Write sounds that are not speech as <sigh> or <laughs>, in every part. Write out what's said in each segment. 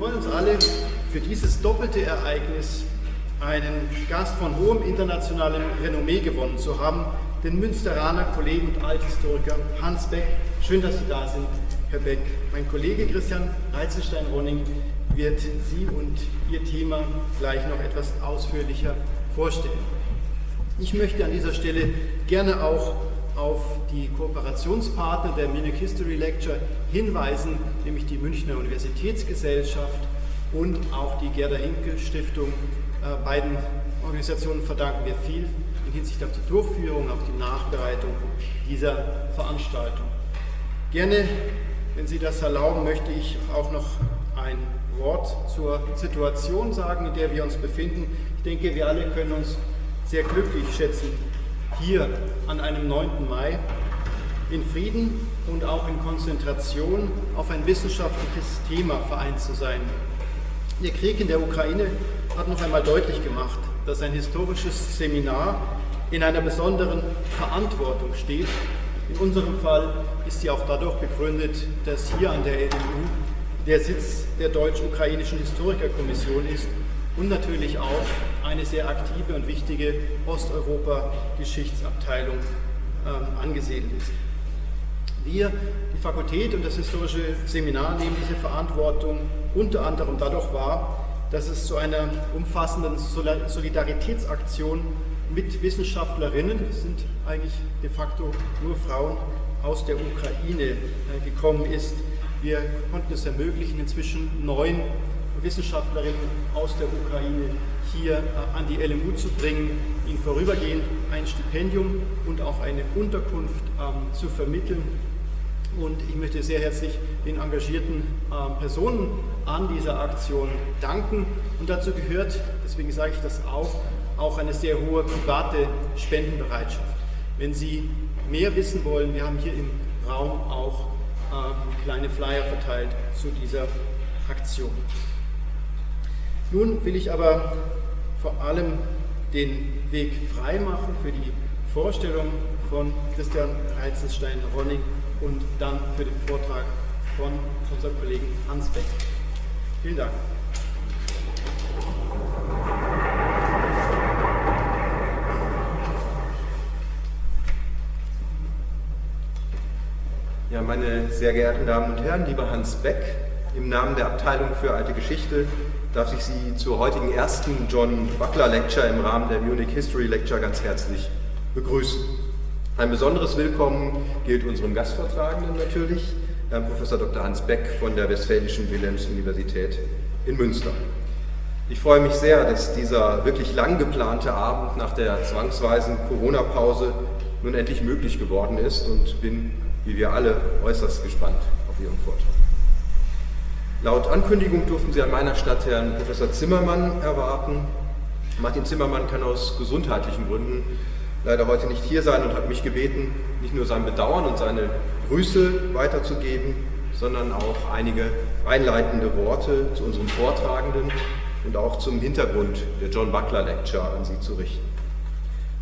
freuen uns alle, für dieses doppelte Ereignis einen Gast von hohem internationalem Renommee gewonnen zu haben, den Münsteraner Kollegen und Althistoriker Hans Beck. Schön, dass Sie da sind, Herr Beck. Mein Kollege Christian Reizenstein-Ronning wird Sie und Ihr Thema gleich noch etwas ausführlicher vorstellen. Ich möchte an dieser Stelle gerne auch auf die Kooperationspartner der Munich History Lecture hinweisen, nämlich die Münchner Universitätsgesellschaft und auch die Gerda Hinkel Stiftung. Äh, beiden Organisationen verdanken wir viel in Hinsicht auf die Durchführung, auf die Nachbereitung dieser Veranstaltung. Gerne, wenn Sie das erlauben, möchte ich auch noch ein Wort zur Situation sagen, in der wir uns befinden. Ich denke, wir alle können uns sehr glücklich schätzen, hier an einem 9. Mai in Frieden und auch in Konzentration auf ein wissenschaftliches Thema vereint zu sein. Der Krieg in der Ukraine hat noch einmal deutlich gemacht, dass ein historisches Seminar in einer besonderen Verantwortung steht. In unserem Fall ist sie auch dadurch begründet, dass hier an der LMU der Sitz der Deutsch-Ukrainischen Historikerkommission ist und natürlich auch eine sehr aktive und wichtige Osteuropa-Geschichtsabteilung ähm, angesiedelt ist. Wir, die Fakultät und das historische Seminar, nehmen diese Verantwortung unter anderem dadurch wahr, dass es zu einer umfassenden Solidaritätsaktion mit Wissenschaftlerinnen, das sind eigentlich de facto nur Frauen aus der Ukraine, äh, gekommen ist. Wir konnten es ermöglichen, inzwischen neun Wissenschaftlerinnen aus der Ukraine hier äh, an die LMU zu bringen, ihnen vorübergehend ein Stipendium und auch eine Unterkunft ähm, zu vermitteln. Und ich möchte sehr herzlich den engagierten äh, Personen an dieser Aktion danken. Und dazu gehört, deswegen sage ich das auch, auch eine sehr hohe private Spendenbereitschaft. Wenn Sie mehr wissen wollen, wir haben hier im Raum auch ähm, kleine Flyer verteilt zu dieser Aktion. Nun will ich aber vor allem den Weg frei machen für die Vorstellung von Christian Reizenstein-Ronning und dann für den Vortrag von unserem Kollegen Hans Beck. Vielen Dank. Ja, meine sehr geehrten Damen und Herren, lieber Hans Beck, im Namen der Abteilung für alte Geschichte darf ich Sie zur heutigen ersten John Buckler Lecture im Rahmen der Munich History Lecture ganz herzlich begrüßen. Ein besonderes Willkommen gilt unserem Gastvortragenden natürlich, Herrn Professor Dr. Hans Beck von der Westfälischen Wilhelms-Universität in Münster. Ich freue mich sehr, dass dieser wirklich lang geplante Abend nach der zwangsweisen Corona-Pause nun endlich möglich geworden ist und bin, wie wir alle, äußerst gespannt auf Ihren Vortrag. Laut Ankündigung durften Sie an meiner Stadt Herrn Professor Zimmermann erwarten. Martin Zimmermann kann aus gesundheitlichen Gründen leider heute nicht hier sein und hat mich gebeten, nicht nur sein Bedauern und seine Grüße weiterzugeben, sondern auch einige einleitende Worte zu unserem Vortragenden und auch zum Hintergrund der John Buckler Lecture an Sie zu richten.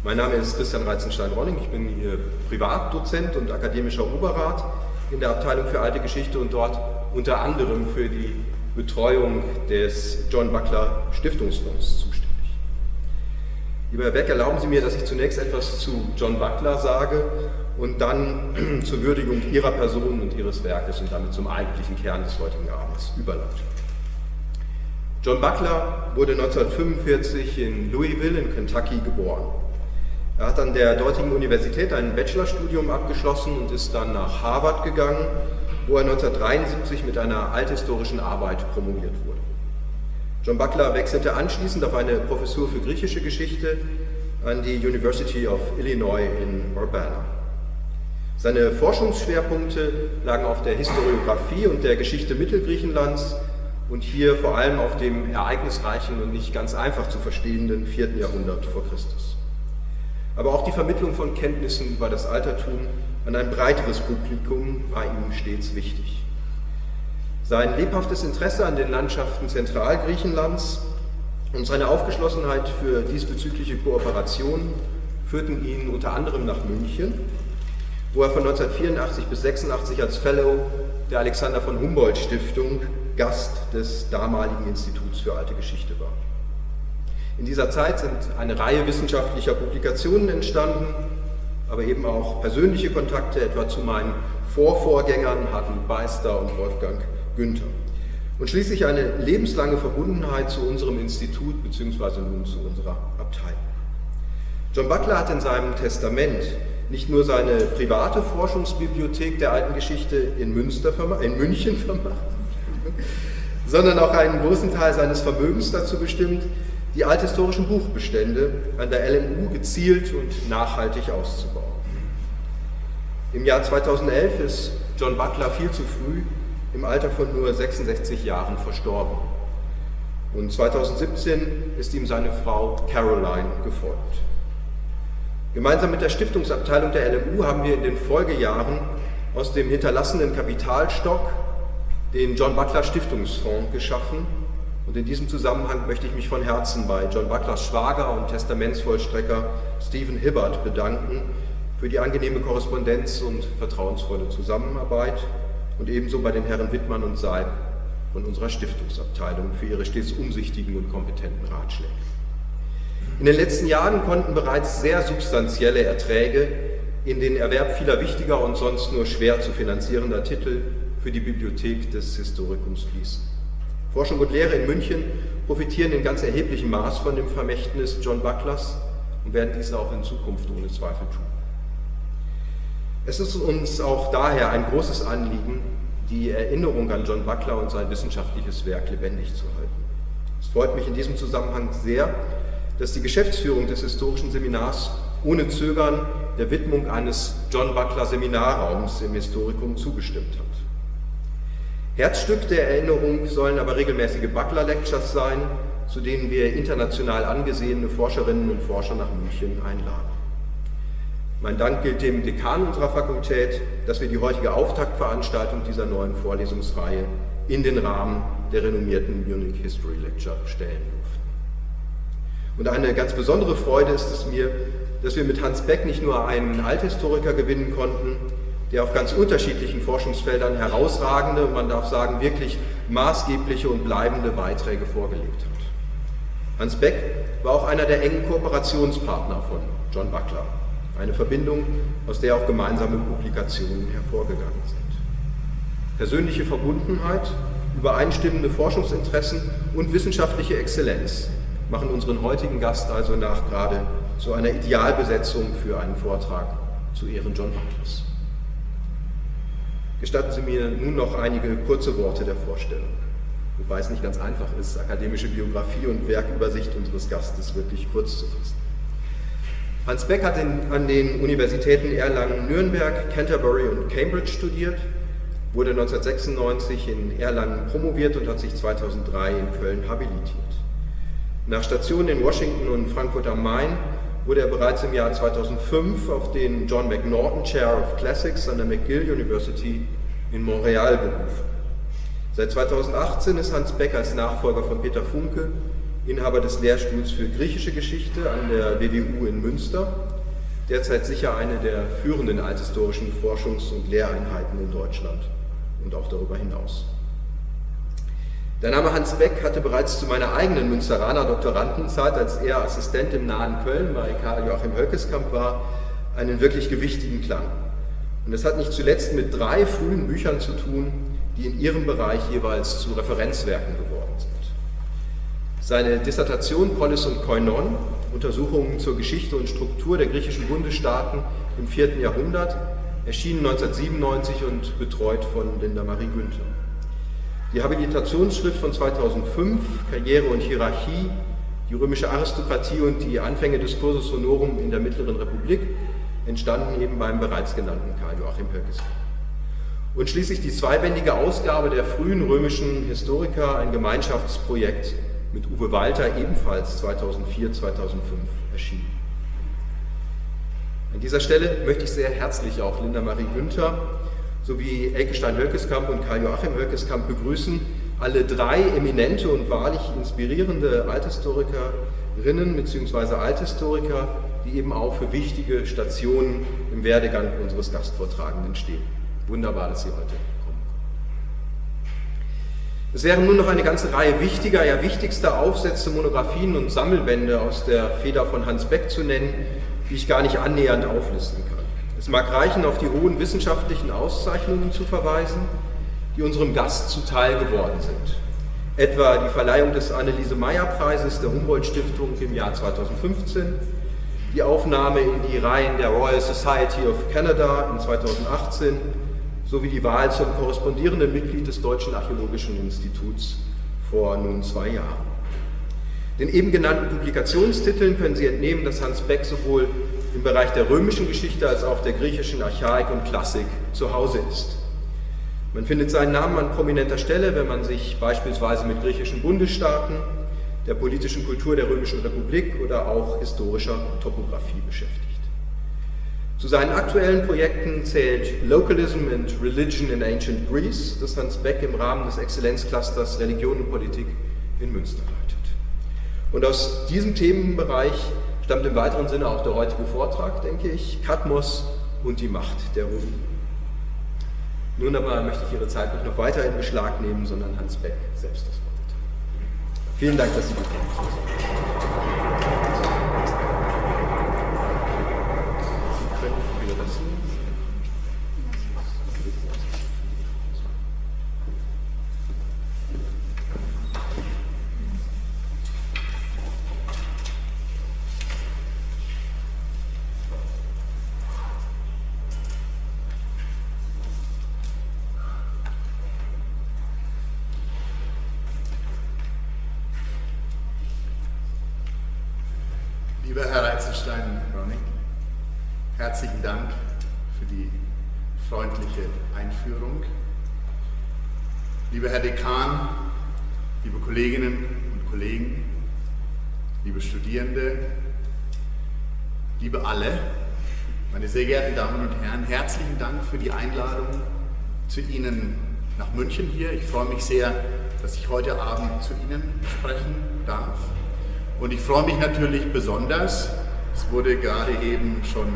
Mein Name ist Christian Reizenstein-Ronning, ich bin Ihr Privatdozent und akademischer Oberrat in der Abteilung für alte Geschichte und dort unter anderem für die Betreuung des John Buckler Stiftungsfonds zuständig. Lieber Herr Beck, erlauben Sie mir, dass ich zunächst etwas zu John Buckler sage und dann <clears throat> zur Würdigung Ihrer Person und Ihres Werkes und damit zum eigentlichen Kern des heutigen Abends überleite. John Buckler wurde 1945 in Louisville in Kentucky geboren. Er hat an der dortigen Universität ein Bachelorstudium abgeschlossen und ist dann nach Harvard gegangen, wo er 1973 mit einer althistorischen Arbeit promoviert wurde. John Buckler wechselte anschließend auf eine Professur für griechische Geschichte an die University of Illinois in Urbana. Seine Forschungsschwerpunkte lagen auf der Historiographie und der Geschichte Mittelgriechenlands und hier vor allem auf dem ereignisreichen und nicht ganz einfach zu verstehenden 4. Jahrhundert vor Christus. Aber auch die Vermittlung von Kenntnissen über das Altertum an ein breiteres Publikum war ihm stets wichtig. Sein lebhaftes Interesse an den Landschaften Zentralgriechenlands und seine Aufgeschlossenheit für diesbezügliche Kooperation führten ihn unter anderem nach München, wo er von 1984 bis 1986 als Fellow der Alexander von Humboldt Stiftung Gast des damaligen Instituts für alte Geschichte war. In dieser Zeit sind eine Reihe wissenschaftlicher Publikationen entstanden, aber eben auch persönliche Kontakte, etwa zu meinen Vorvorgängern Hartmut Beister und Wolfgang Günther. Und schließlich eine lebenslange Verbundenheit zu unserem Institut bzw. nun zu unserer Abteilung. John Butler hat in seinem Testament nicht nur seine private Forschungsbibliothek der alten Geschichte in, Münster, in München vermacht, <laughs> sondern auch einen großen Teil seines Vermögens dazu bestimmt, die althistorischen Buchbestände an der LMU gezielt und nachhaltig auszubauen. Im Jahr 2011 ist John Butler viel zu früh im Alter von nur 66 Jahren verstorben. Und 2017 ist ihm seine Frau Caroline gefolgt. Gemeinsam mit der Stiftungsabteilung der LMU haben wir in den Folgejahren aus dem hinterlassenen Kapitalstock den John Butler Stiftungsfonds geschaffen. Und in diesem Zusammenhang möchte ich mich von Herzen bei John Butlers Schwager und Testamentsvollstrecker Stephen Hibbert bedanken für die angenehme Korrespondenz und vertrauensvolle Zusammenarbeit und ebenso bei den Herren Wittmann und Seib von unserer Stiftungsabteilung für ihre stets umsichtigen und kompetenten Ratschläge. In den letzten Jahren konnten bereits sehr substanzielle Erträge in den Erwerb vieler wichtiger und sonst nur schwer zu finanzierender Titel für die Bibliothek des Historikums fließen. Forschung und Lehre in München profitieren in ganz erheblichem Maß von dem Vermächtnis John Bucklers und werden dies auch in Zukunft ohne Zweifel tun. Es ist uns auch daher ein großes Anliegen, die Erinnerung an John Buckler und sein wissenschaftliches Werk lebendig zu halten. Es freut mich in diesem Zusammenhang sehr, dass die Geschäftsführung des historischen Seminars ohne Zögern der Widmung eines John Buckler Seminarraums im Historikum zugestimmt hat. Herzstück der Erinnerung sollen aber regelmäßige Buckler Lectures sein, zu denen wir international angesehene Forscherinnen und Forscher nach München einladen. Mein Dank gilt dem Dekan unserer Fakultät, dass wir die heutige Auftaktveranstaltung dieser neuen Vorlesungsreihe in den Rahmen der renommierten Munich History Lecture stellen durften. Und eine ganz besondere Freude ist es mir, dass wir mit Hans Beck nicht nur einen Althistoriker gewinnen konnten, der auf ganz unterschiedlichen Forschungsfeldern herausragende, man darf sagen wirklich maßgebliche und bleibende Beiträge vorgelegt hat. Hans Beck war auch einer der engen Kooperationspartner von John Buckler, eine Verbindung, aus der auch gemeinsame Publikationen hervorgegangen sind. Persönliche Verbundenheit, übereinstimmende Forschungsinteressen und wissenschaftliche Exzellenz machen unseren heutigen Gast also nachgerade zu einer Idealbesetzung für einen Vortrag zu Ehren John Butlers. Gestatten Sie mir nun noch einige kurze Worte der Vorstellung, wobei es nicht ganz einfach ist, akademische Biografie und Werkübersicht unseres Gastes wirklich kurz zu fassen. Hans Beck hat in, an den Universitäten Erlangen, Nürnberg, Canterbury und Cambridge studiert, wurde 1996 in Erlangen promoviert und hat sich 2003 in Köln habilitiert. Nach Stationen in Washington und Frankfurt am Main wurde er bereits im Jahr 2005 auf den John McNaughton Chair of Classics an der McGill University in Montreal berufen. Seit 2018 ist Hans Beck als Nachfolger von Peter Funke Inhaber des Lehrstuhls für griechische Geschichte an der WWU in Münster, derzeit sicher eine der führenden althistorischen Forschungs- und Lehreinheiten in Deutschland und auch darüber hinaus. Der Name Hans Beck hatte bereits zu meiner eigenen Münsteraner Doktorandenzeit, als er Assistent im nahen Köln bei Karl Joachim Höckeskamp war, einen wirklich gewichtigen Klang. Und es hat nicht zuletzt mit drei frühen Büchern zu tun, die in ihrem Bereich jeweils zu Referenzwerken geworden sind. Seine Dissertation Polis und Koinon, Untersuchungen zur Geschichte und Struktur der griechischen Bundesstaaten im 4. Jahrhundert, erschien 1997 und betreut von Linda Marie Günther. Die Habilitationsschrift von 2005, Karriere und Hierarchie, die römische Aristokratie und die Anfänge des Cursus Honorum in der Mittleren Republik, entstanden eben beim bereits genannten Karl Joachim Höckes. Und schließlich die zweibändige Ausgabe der frühen römischen Historiker, ein Gemeinschaftsprojekt mit Uwe Walter, ebenfalls 2004, 2005 erschienen. An dieser Stelle möchte ich sehr herzlich auch Linda Marie Günther sowie Elke Stein-Hölkeskamp und Karl-Joachim Hölkeskamp begrüßen alle drei eminente und wahrlich inspirierende Althistorikerinnen bzw. Althistoriker, die eben auch für wichtige Stationen im Werdegang unseres Gastvortragenden stehen. Wunderbar, dass Sie heute kommen. Es wären nur noch eine ganze Reihe wichtiger, ja wichtigster Aufsätze, Monographien und Sammelbände aus der Feder von Hans Beck zu nennen, die ich gar nicht annähernd auflisten kann. Es mag reichen, auf die hohen wissenschaftlichen Auszeichnungen zu verweisen, die unserem Gast zuteil geworden sind. Etwa die Verleihung des Anneliese-Meyer-Preises der Humboldt-Stiftung im Jahr 2015, die Aufnahme in die Reihen der Royal Society of Canada in 2018 sowie die Wahl zum korrespondierenden Mitglied des Deutschen Archäologischen Instituts vor nun zwei Jahren. Den eben genannten Publikationstiteln können Sie entnehmen, dass Hans Beck sowohl im Bereich der römischen Geschichte als auch der griechischen Archaik und Klassik zu Hause ist. Man findet seinen Namen an prominenter Stelle, wenn man sich beispielsweise mit griechischen Bundesstaaten, der politischen Kultur der Römischen Republik oder auch historischer Topographie beschäftigt. Zu seinen aktuellen Projekten zählt Localism and Religion in Ancient Greece, das Hans Beck im Rahmen des Exzellenzclusters Religion und Politik in Münster leitet. Und aus diesem Themenbereich stammt im weiteren Sinne auch der heutige Vortrag, denke ich, Katmos und die Macht der Römer. Nun aber möchte ich Ihre Zeit nicht noch weiter in Beschlag nehmen, sondern Hans Beck selbst das Wort. Vielen Dank, dass Sie gekommen sind. Lieber Herr Dekan, liebe Kolleginnen und Kollegen, liebe Studierende, liebe alle, meine sehr geehrten Damen und Herren, herzlichen Dank für die Einladung zu Ihnen nach München hier. Ich freue mich sehr, dass ich heute Abend zu Ihnen sprechen darf. Und ich freue mich natürlich besonders, es wurde gerade eben schon,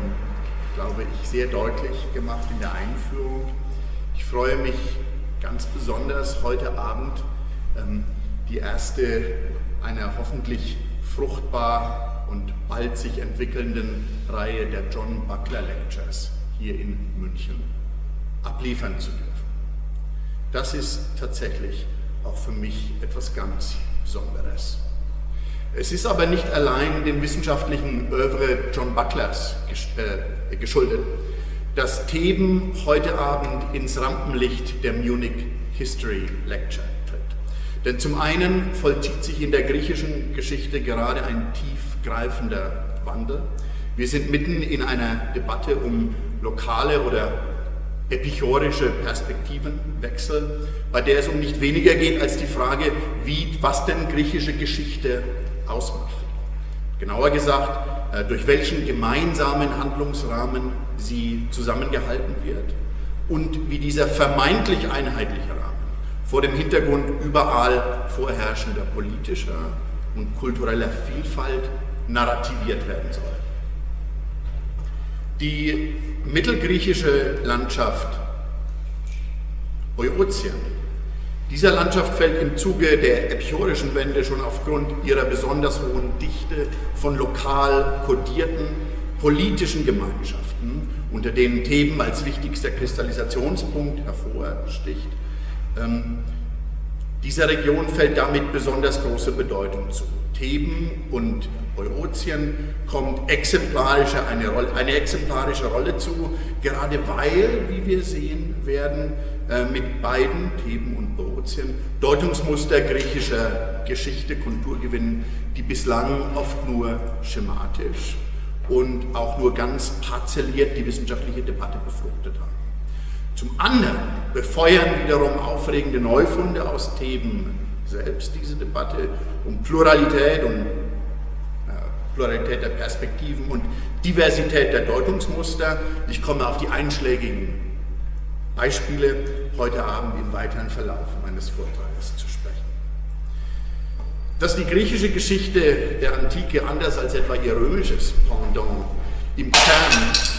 glaube ich, sehr deutlich gemacht in der Einführung. Ich freue mich ganz besonders heute Abend ähm, die erste einer hoffentlich fruchtbar und bald sich entwickelnden Reihe der John Buckler Lectures hier in München abliefern zu dürfen. Das ist tatsächlich auch für mich etwas ganz Besonderes. Es ist aber nicht allein dem wissenschaftlichen Övre John Bucklers äh, geschuldet dass Theben heute Abend ins Rampenlicht der Munich History Lecture. Denn zum einen vollzieht sich in der griechischen Geschichte gerade ein tiefgreifender Wandel. Wir sind mitten in einer Debatte um lokale oder epichorische Perspektivenwechsel, bei der es um nicht weniger geht als die Frage, wie, was denn griechische Geschichte ausmacht. Genauer gesagt, äh, durch welchen gemeinsamen Handlungsrahmen sie zusammengehalten wird und wie dieser vermeintlich einheitliche Rahmen vor dem Hintergrund überall vorherrschender politischer und kultureller Vielfalt narrativiert werden soll. Die mittelgriechische Landschaft Euotien dieser Landschaft fällt im Zuge der epiorischen Wende schon aufgrund ihrer besonders hohen Dichte von lokal kodierten politischen Gemeinschaften, unter denen Theben als wichtigster Kristallisationspunkt hervorsticht, ähm, dieser Region fällt damit besonders große Bedeutung zu. Theben und Eurotien kommt exemplarische eine, eine exemplarische Rolle zu, gerade weil, wie wir sehen werden, äh, mit beiden Theben und Eurotien Deutungsmuster griechischer Geschichte, Kultur gewinnen, die bislang oft nur schematisch und auch nur ganz parzelliert die wissenschaftliche Debatte befruchtet haben. Zum anderen befeuern wiederum aufregende Neufunde aus Theben selbst diese Debatte um Pluralität und äh, Pluralität der Perspektiven und Diversität der Deutungsmuster. Ich komme auf die einschlägigen Beispiele heute Abend im weiteren Verlauf meines Vortrages zu sprechen. Dass die griechische Geschichte der Antike anders als etwa ihr römisches Pendant im Kern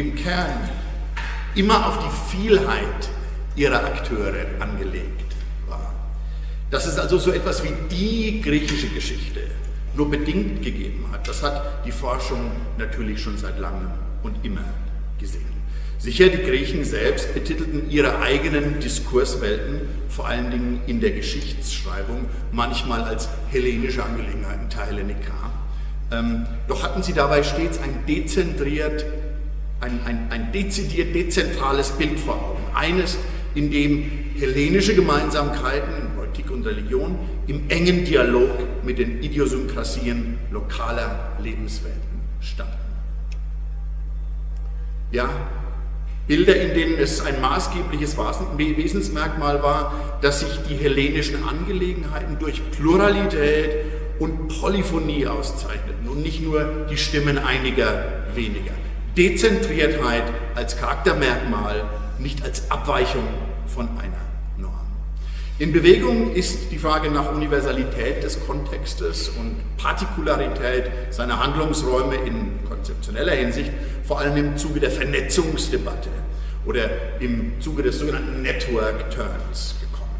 im Kern immer auf die Vielheit ihrer Akteure angelegt war. Dass es also so etwas wie die griechische Geschichte nur bedingt gegeben hat, das hat die Forschung natürlich schon seit langem und immer gesehen. Sicher, die Griechen selbst betitelten ihre eigenen Diskurswelten, vor allen Dingen in der Geschichtsschreibung, manchmal als hellenische Angelegenheiten, Hellenika. Ähm, doch hatten sie dabei stets ein dezentriert, ein, ein, ein dezidiert dezentrales Bild vor Augen. Eines, in dem hellenische Gemeinsamkeiten, Politik und Religion, im engen Dialog mit den Idiosynkrasien lokaler Lebenswelten standen. Ja, Bilder, in denen es ein maßgebliches Wesensmerkmal war, dass sich die hellenischen Angelegenheiten durch Pluralität und Polyphonie auszeichneten und nicht nur die Stimmen einiger weniger. Dezentriertheit als Charaktermerkmal, nicht als Abweichung von einer Norm. In Bewegung ist die Frage nach Universalität des Kontextes und Partikularität seiner Handlungsräume in konzeptioneller Hinsicht vor allem im Zuge der Vernetzungsdebatte oder im Zuge des sogenannten Network Turns gekommen.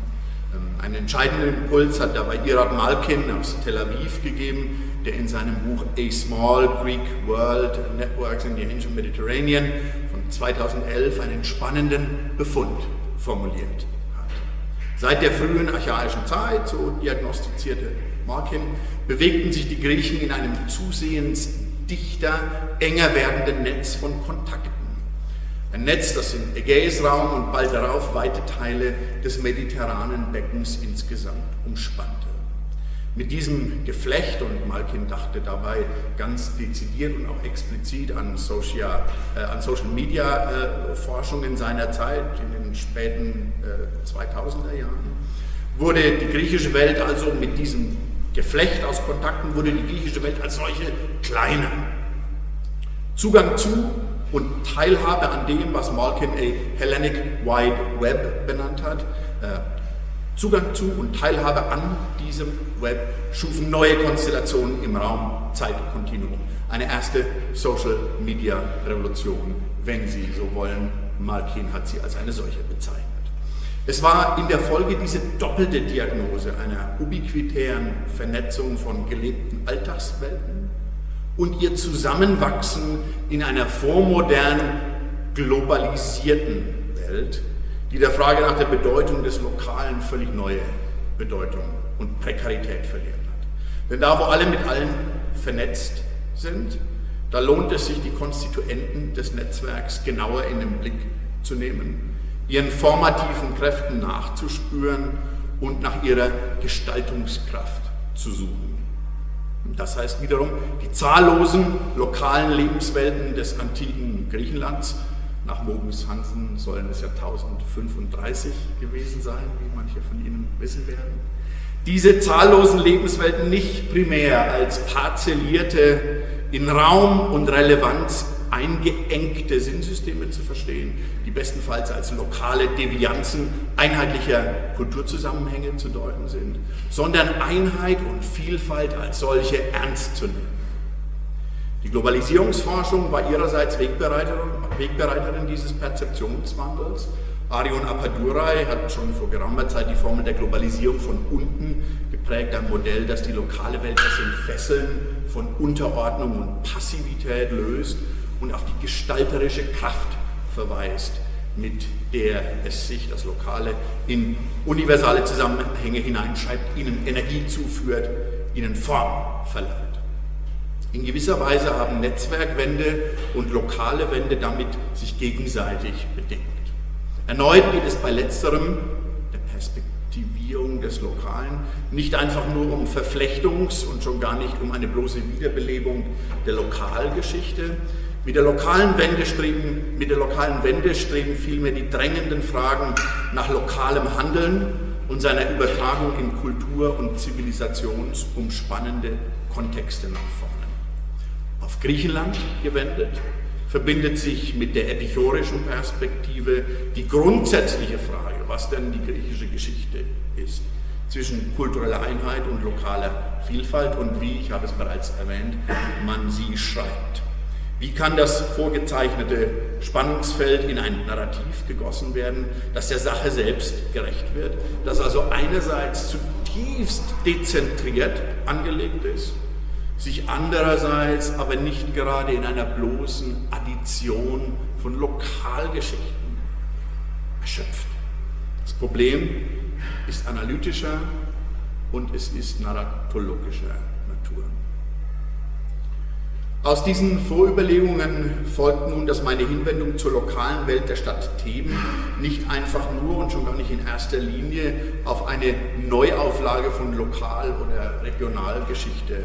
Ähm, einen entscheidenden Impuls hat dabei Irad Malkin aus Tel Aviv gegeben, der in seinem Buch A Small Greek World Networks in the Ancient Mediterranean von 2011 einen spannenden Befund formuliert hat. Seit der frühen archaischen Zeit, so diagnostizierte Malkin, bewegten sich die Griechen in einem zusehends dichter, enger werdenden Netz von Kontakten. Ein Netz, das im Ägäisraum und bald darauf weite Teile des mediterranen Beckens insgesamt umspannte. Mit diesem Geflecht, und Malkin dachte dabei ganz dezidiert und auch explizit an Social, äh, an Social Media äh, Forschung in seiner Zeit, in den späten äh, 2000er Jahren, wurde die griechische Welt also mit diesem Geflecht aus Kontakten wurde die griechische Welt als solche kleiner. Zugang zu und Teilhabe an dem, was Malkin a Hellenic Wide Web benannt hat, äh, Zugang zu und Teilhabe an diesem Web schufen neue Konstellationen im Raum-Zeit-Kontinuum. Eine erste Social-Media-Revolution, wenn Sie so wollen. Malkin hat sie als eine solche bezeichnet. Es war in der Folge diese doppelte Diagnose einer ubiquitären Vernetzung von gelebten Alltagswelten und ihr Zusammenwachsen in einer vormodern globalisierten Welt, die der Frage nach der Bedeutung des Lokalen völlig neue Bedeutung und Prekarität verliehen hat. Denn da, wo alle mit allen vernetzt sind, da lohnt es sich, die Konstituenten des Netzwerks genauer in den Blick zu nehmen ihren formativen Kräften nachzuspüren und nach ihrer Gestaltungskraft zu suchen. Das heißt wiederum, die zahllosen lokalen Lebenswelten des antiken Griechenlands, nach Mogens Hansen sollen es ja 1035 gewesen sein, wie manche von Ihnen wissen werden, diese zahllosen Lebenswelten nicht primär als parzellierte, in Raum und Relevanz eingeengte Sinnsysteme zu verstehen, die bestenfalls als lokale Devianzen einheitlicher Kulturzusammenhänge zu deuten sind, sondern Einheit und Vielfalt als solche ernst zu nehmen. Die Globalisierungsforschung war ihrerseits Wegbereiterin, Wegbereiterin dieses Perzeptionswandels. Arion Apadurai hat schon vor geraumer Zeit die Formel der Globalisierung von unten geprägt, ein Modell, das die lokale Welt aus den Fesseln von Unterordnung und Passivität löst und auf die gestalterische Kraft verweist, mit der es sich das Lokale in universale Zusammenhänge hineinschreibt, ihnen Energie zuführt, ihnen Form verleiht. In gewisser Weise haben Netzwerkwände und lokale Wände damit sich gegenseitig bedingt. Erneut geht es bei letzterem, der Perspektivierung des Lokalen, nicht einfach nur um Verflechtungs- und schon gar nicht um eine bloße Wiederbelebung der Lokalgeschichte, mit der lokalen Wende streben, mit der lokalen Wende streben vielmehr die drängenden Fragen nach lokalem Handeln und seiner Übertragung in Kultur- und zivilisationsumspannende Kontexte nach vorne. Auf Griechenland gewendet verbindet sich mit der epichorischen Perspektive die grundsätzliche Frage, was denn die griechische Geschichte ist, zwischen kultureller Einheit und lokaler Vielfalt und wie, ich habe es bereits erwähnt, man sie schreibt. Wie kann das vorgezeichnete Spannungsfeld in ein Narrativ gegossen werden, das der Sache selbst gerecht wird, das also einerseits zutiefst dezentriert angelegt ist, sich andererseits aber nicht gerade in einer bloßen Addition von Lokalgeschichten erschöpft. Das Problem ist analytischer und es ist narratologischer Natur. Aus diesen Vorüberlegungen folgt nun, dass meine Hinwendung zur lokalen Welt der Stadt Theben nicht einfach nur und schon gar nicht in erster Linie auf eine Neuauflage von Lokal- oder Regionalgeschichte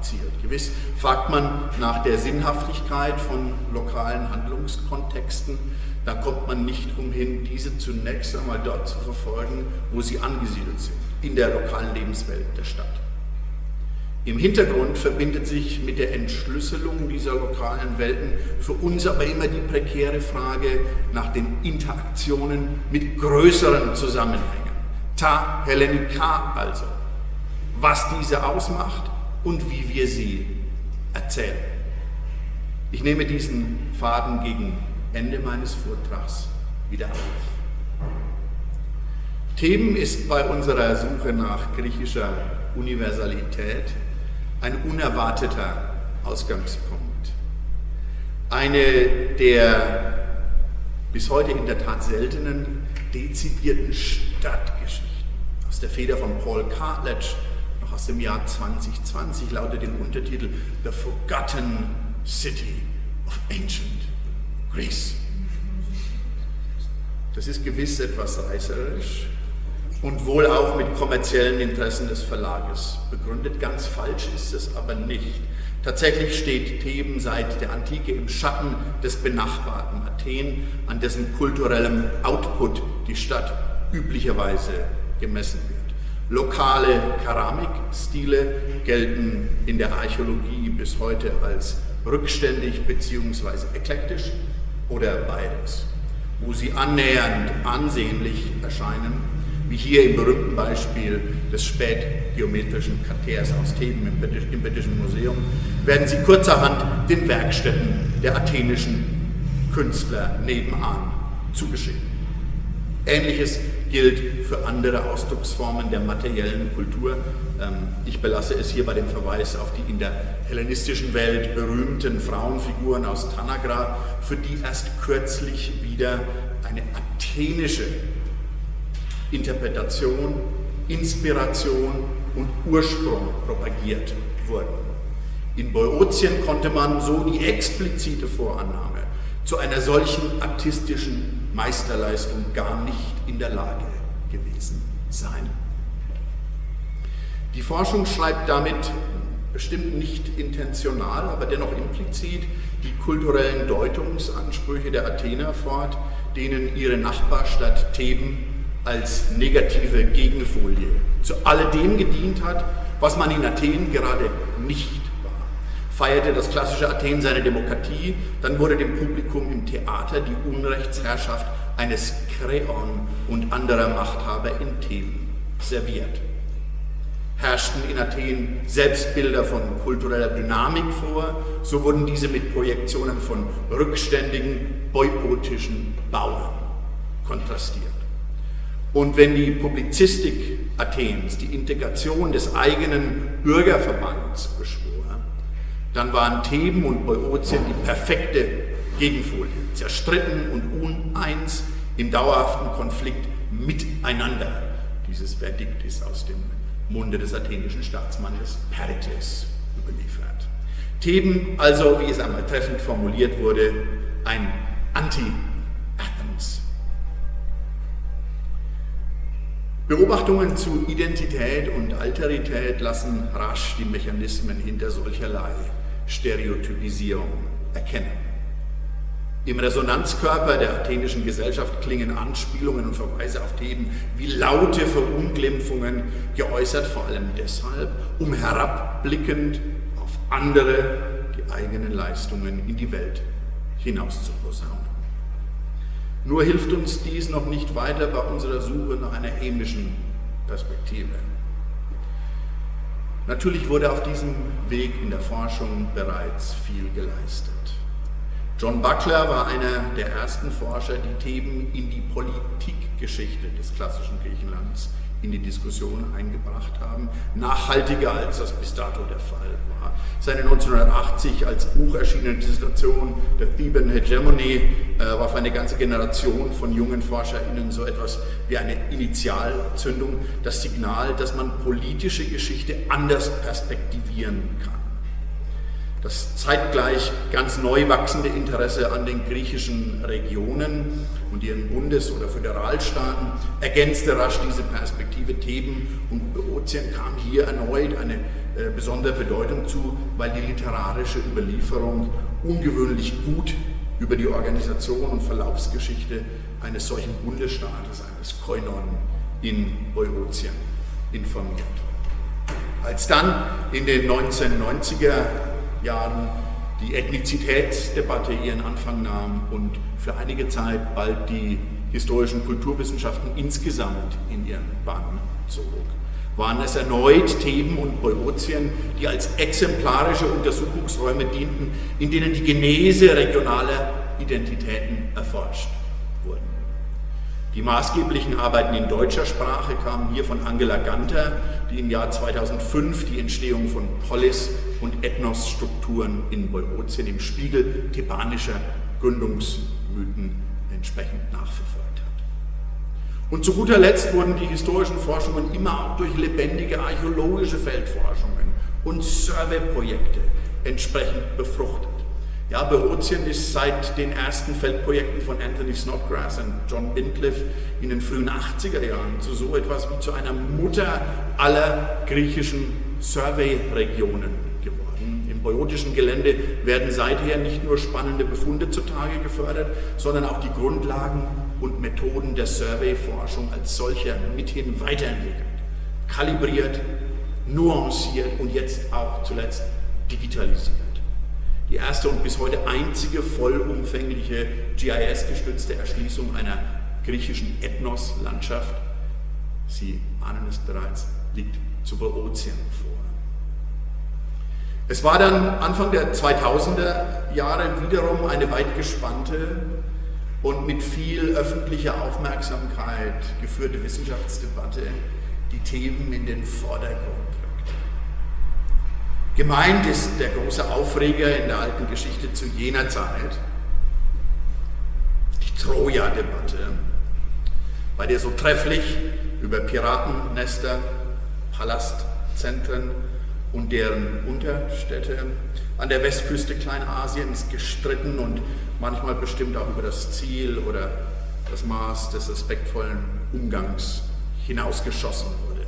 abzielt. Gewiss fragt man nach der Sinnhaftigkeit von lokalen Handlungskontexten, da kommt man nicht umhin, diese zunächst einmal dort zu verfolgen, wo sie angesiedelt sind, in der lokalen Lebenswelt der Stadt. Im Hintergrund verbindet sich mit der Entschlüsselung dieser lokalen Welten für uns aber immer die prekäre Frage nach den Interaktionen mit größeren Zusammenhängen. Ta Hellenika also. Was diese ausmacht und wie wir sie erzählen. Ich nehme diesen Faden gegen Ende meines Vortrags wieder auf. Theben ist bei unserer Suche nach griechischer Universalität ein unerwarteter Ausgangspunkt. Eine der bis heute in der Tat seltenen dezidierten Stadtgeschichten. Aus der Feder von Paul Cartledge, aus dem Jahr 2020, lautet im Untertitel The Forgotten City of Ancient Greece. Das ist gewiss etwas reißerisch, und wohl auch mit kommerziellen Interessen des Verlages begründet. Ganz falsch ist es aber nicht. Tatsächlich steht Theben seit der Antike im Schatten des benachbarten Athen, an dessen kulturellem Output die Stadt üblicherweise gemessen wird. Lokale Keramikstile gelten in der Archäologie bis heute als rückständig bzw. eklektisch oder beides. Wo sie annähernd ansehnlich erscheinen, wie hier im berühmten Beispiel des spätgeometrischen Katers aus Theben im Britischen Museum, werden sie kurzerhand den Werkstätten der athenischen Künstler nebenan zugeschrieben. Ähnliches gilt für andere Ausdrucksformen der materiellen Kultur. Ähm, ich belasse es hier bei dem Verweis auf die in der hellenistischen Welt berühmten Frauenfiguren aus Tanagra, für die erst kürzlich wieder eine athenische Interpretation, Inspiration und Ursprung propagiert wurden. In Boeotien konnte man so die explizite Vorannahme zu einer solchen artistischen Meisterleistung gar nicht in der Lage gewesen sein. Die Forschung schreibt damit bestimmt nicht intentional, aber dennoch implizit die kulturellen Deutungsansprüche der Athener fort, denen ihre Nachbarstadt Theben als negative Gegenfolie zu alledem gedient hat, was man in Athen gerade nicht. Feierte das klassische Athen seine Demokratie, dann wurde dem Publikum im Theater die Unrechtsherrschaft eines Kreon und anderer Machthaber in Theben serviert. Herrschten in Athen Selbstbilder von kultureller Dynamik vor, so wurden diese mit Projektionen von rückständigen, boyotischen Bauern kontrastiert. Und wenn die Publizistik Athens die Integration des eigenen Bürgerverbands beschwor, dann waren Theben und Boeotien die perfekte Gegenfolie, zerstritten und uneins im dauerhaften Konflikt miteinander. Dieses Verdikt ist aus dem Munde des athenischen Staatsmannes Perikles überliefert. Theben also, wie es einmal treffend formuliert wurde, ein Anti- Beobachtungen zu Identität und Alterität lassen rasch die Mechanismen hinter solcherlei Stereotypisierung erkennen. Im Resonanzkörper der athenischen Gesellschaft klingen Anspielungen und Verweise auf Themen wie laute Verunglimpfungen, geäußert vor allem deshalb, um herabblickend auf andere die eigenen Leistungen in die Welt hinauszuposaunen. Nur hilft uns dies noch nicht weiter bei unserer Suche nach einer ähnlichen Perspektive. Natürlich wurde auf diesem Weg in der Forschung bereits viel geleistet. John Buckler war einer der ersten Forscher, die Theben in die Politikgeschichte des klassischen Griechenlands in die Diskussion eingebracht haben, nachhaltiger als das bis dato der Fall war. Seine 1980 als Buch erschienene Dissertation The Theban Hegemony äh, war für eine ganze Generation von jungen ForscherInnen so etwas wie eine Initialzündung, das Signal, dass man politische Geschichte anders perspektivieren kann. Das zeitgleich ganz neu wachsende Interesse an den griechischen Regionen und ihren Bundes- oder Föderalstaaten ergänzte rasch diese Perspektive. Theben und Bootien kam hier erneut eine äh, besondere Bedeutung zu, weil die literarische Überlieferung ungewöhnlich gut über die Organisation und Verlaufsgeschichte eines solchen Bundesstaates, eines Koinon in Boeotien informiert. Als dann in den 1990er Jahren die Ethnizitätsdebatte ihren Anfang nahm und für einige Zeit bald die historischen Kulturwissenschaften insgesamt in ihren Bann zog. Waren es erneut Theben und Boeotien, die als exemplarische Untersuchungsräume dienten, in denen die Genese regionaler Identitäten erforscht die maßgeblichen Arbeiten in deutscher Sprache kamen hier von Angela Ganter, die im Jahr 2005 die Entstehung von Polis- und Ethnosstrukturen in Boeotien im Spiegel thebanischer Gründungsmythen entsprechend nachverfolgt hat. Und zu guter Letzt wurden die historischen Forschungen immer auch durch lebendige archäologische Feldforschungen und Surveyprojekte entsprechend befruchtet. Ja, Boeotien ist seit den ersten Feldprojekten von Anthony Snodgrass und John Bindcliffe in den frühen 80er Jahren zu so etwas wie zu einer Mutter aller griechischen Survey-Regionen boeotischen Gelände werden seither nicht nur spannende Befunde zutage gefördert, sondern auch die Grundlagen und Methoden der Survey-Forschung als solcher mithin weiterentwickelt, kalibriert, nuanciert und jetzt auch zuletzt digitalisiert die erste und bis heute einzige vollumfängliche GIS-gestützte Erschließung einer griechischen Ethnos-Landschaft, Sie ahnen es bereits, liegt zu Bootien vor. Es war dann Anfang der 2000er Jahre wiederum eine weit gespannte und mit viel öffentlicher Aufmerksamkeit geführte Wissenschaftsdebatte, die Themen in den Vordergrund Gemeint ist der große Aufreger in der alten Geschichte zu jener Zeit, die Troja-Debatte, bei der so trefflich über Piratennester, Palastzentren und deren Unterstädte an der Westküste Kleinasiens gestritten und manchmal bestimmt auch über das Ziel oder das Maß des respektvollen Umgangs hinausgeschossen wurde.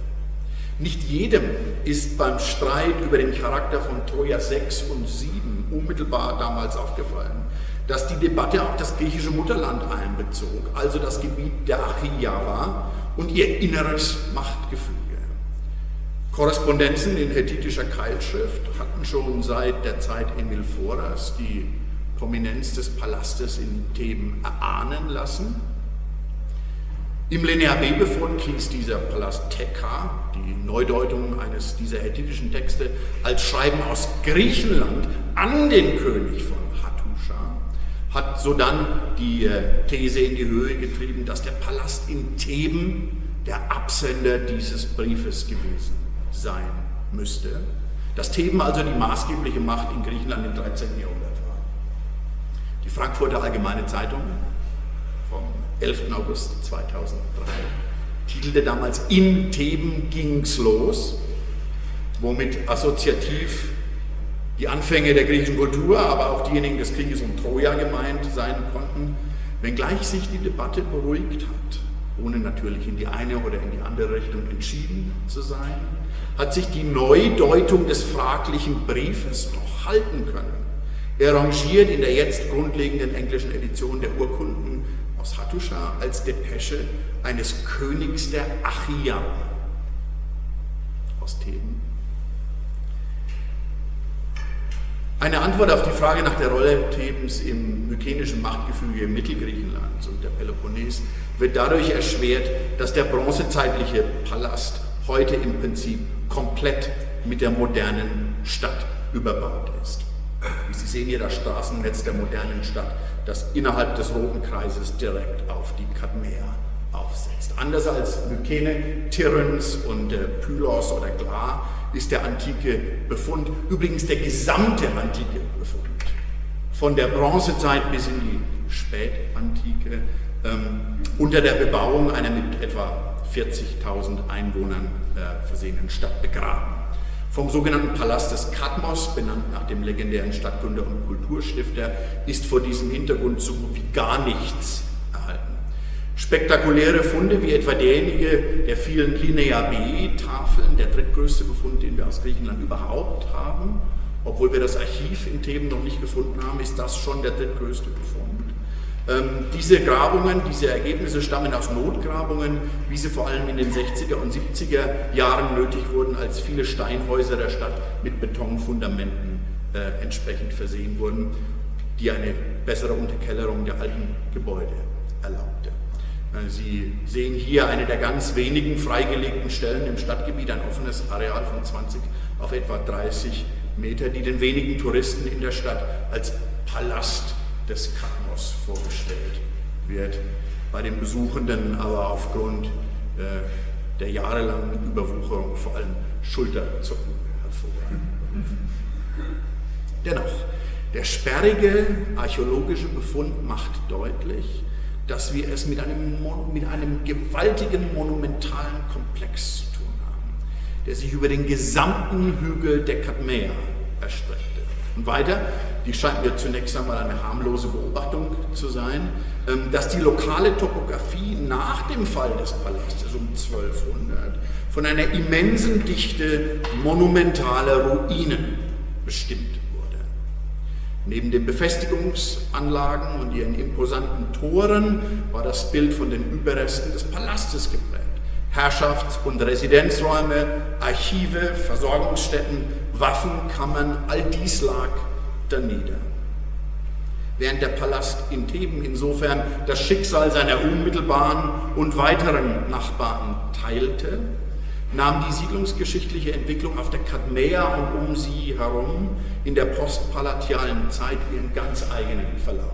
Nicht jedem ist beim Streit über den Charakter von Troja 6 und 7 unmittelbar damals aufgefallen, dass die Debatte auch das griechische Mutterland einbezog, also das Gebiet der Achaia war und ihr inneres Machtgefüge. Korrespondenzen in hethitischer Keilschrift hatten schon seit der Zeit Emil Foras die Prominenz des Palastes in Theben erahnen lassen. Im Linear B-Befund hieß dieser Palast Theka, die Neudeutung eines dieser hethitischen Texte, als Schreiben aus Griechenland an den König von Hattusha, hat sodann die äh, These in die Höhe getrieben, dass der Palast in Theben der Absender dieses Briefes gewesen sein müsste. Dass Theben also die maßgebliche Macht in Griechenland im 13. Jahrhundert war. Die Frankfurter Allgemeine Zeitung 11. August 2003. Titelte damals In Theben ging's los, womit assoziativ die Anfänge der griechischen Kultur, aber auch diejenigen des Krieges um Troja gemeint sein konnten, wenngleich sich die Debatte beruhigt hat, ohne natürlich in die eine oder in die andere Richtung entschieden zu sein, hat sich die Neudeutung des fraglichen Briefes noch halten können. Er rangiert in der jetzt grundlegenden englischen Edition der Urkunden aus Hattusha als Depesche eines Königs der Achia aus Theben. Eine Antwort auf die Frage nach der Rolle Thebens im mykenischen Machtgefüge Mittelgriechenlands und der Peloponnes wird dadurch erschwert, dass der bronzezeitliche Palast heute im Prinzip komplett mit der modernen Stadt überbaut ist. Wie Sie sehen hier das Straßennetz der modernen Stadt, das innerhalb des Roten Kreises direkt auf die Kadmäer aufsetzt. Anders als Mykene, Tirens und äh, Pylos oder Glar ist der antike Befund, übrigens der gesamte antike Befund, von der Bronzezeit bis in die Spätantike, ähm, unter der Bebauung einer mit etwa 40.000 Einwohnern äh, versehenen Stadt begraben. Vom sogenannten Palast des Kadmos, benannt nach dem legendären Stadtgründer und Kulturstifter, ist vor diesem Hintergrund so gut wie gar nichts erhalten. Spektakuläre Funde wie etwa derjenige der vielen Linea B-Tafeln, der drittgrößte Befund, den wir aus Griechenland überhaupt haben, obwohl wir das Archiv in Themen noch nicht gefunden haben, ist das schon der drittgrößte Befund. Ähm, diese Grabungen, diese Ergebnisse stammen aus Notgrabungen, wie sie vor allem in den 60er und 70er Jahren nötig wurden, als viele Steinhäuser der Stadt mit Betonfundamenten äh, entsprechend versehen wurden, die eine bessere Unterkellerung der alten Gebäude erlaubte. Äh, Sie sehen hier eine der ganz wenigen freigelegten Stellen im Stadtgebiet, ein offenes Areal von 20 auf etwa 30 Meter, die den wenigen Touristen in der Stadt als Palast des Katmos vorgestellt wird, bei den Besuchenden aber aufgrund äh, der jahrelangen Überwucherung vor allem Schulterzucken hervorrufen. Dennoch, der sperrige archäologische Befund macht deutlich, dass wir es mit einem, mit einem gewaltigen monumentalen Komplex zu tun haben, der sich über den gesamten Hügel der Kadmäer erstreckt. Und weiter, die scheint mir zunächst einmal eine harmlose Beobachtung zu sein, ähm, dass die lokale Topografie nach dem Fall des Palastes um 1200 von einer immensen Dichte monumentaler Ruinen bestimmt wurde. Neben den Befestigungsanlagen und ihren imposanten Toren war das Bild von den Überresten des Palastes geprägt. Herrschafts- und Residenzräume, Archive, Versorgungsstätten, Waffenkammern, all dies lag danieder. Während der Palast in Theben insofern das Schicksal seiner unmittelbaren und weiteren Nachbarn teilte, nahm die siedlungsgeschichtliche Entwicklung auf der Kadmäa und um sie herum in der postpalatialen Zeit ihren ganz eigenen Verlauf.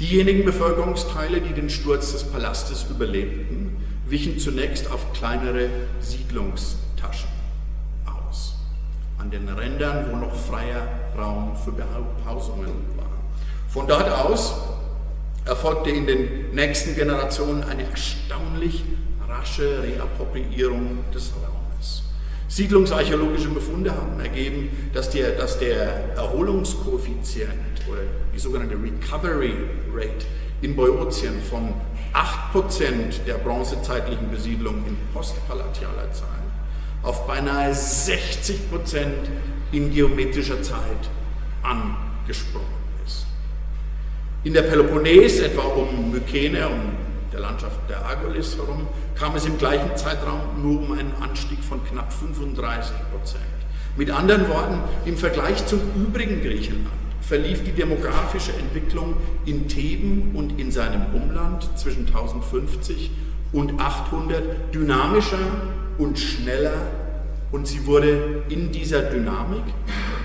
Diejenigen Bevölkerungsteile, die den Sturz des Palastes überlebten, wichen zunächst auf kleinere Siedlungstaschen an den Rändern, wo noch freier Raum für Behausungen war. Von dort aus erfolgte in den nächsten Generationen eine erstaunlich rasche Reappropriierung des Raumes. Siedlungsarchäologische Befunde haben ergeben, dass der, dass der Erholungskoeffizient oder die sogenannte Recovery Rate in Boeotien von 8% der bronzezeitlichen Besiedlung in postpalatialer Zeit auf beinahe 60% in geometrischer Zeit angesprungen ist. In der Peloponnes, etwa um Mykene, um der Landschaft der Argolis herum, kam es im gleichen Zeitraum nur um einen Anstieg von knapp 35% Mit anderen Worten, im Vergleich zum übrigen Griechenland verlief die demografische Entwicklung in Theben und in seinem Umland zwischen 1050 und 800 dynamischer und schneller und sie wurde in dieser Dynamik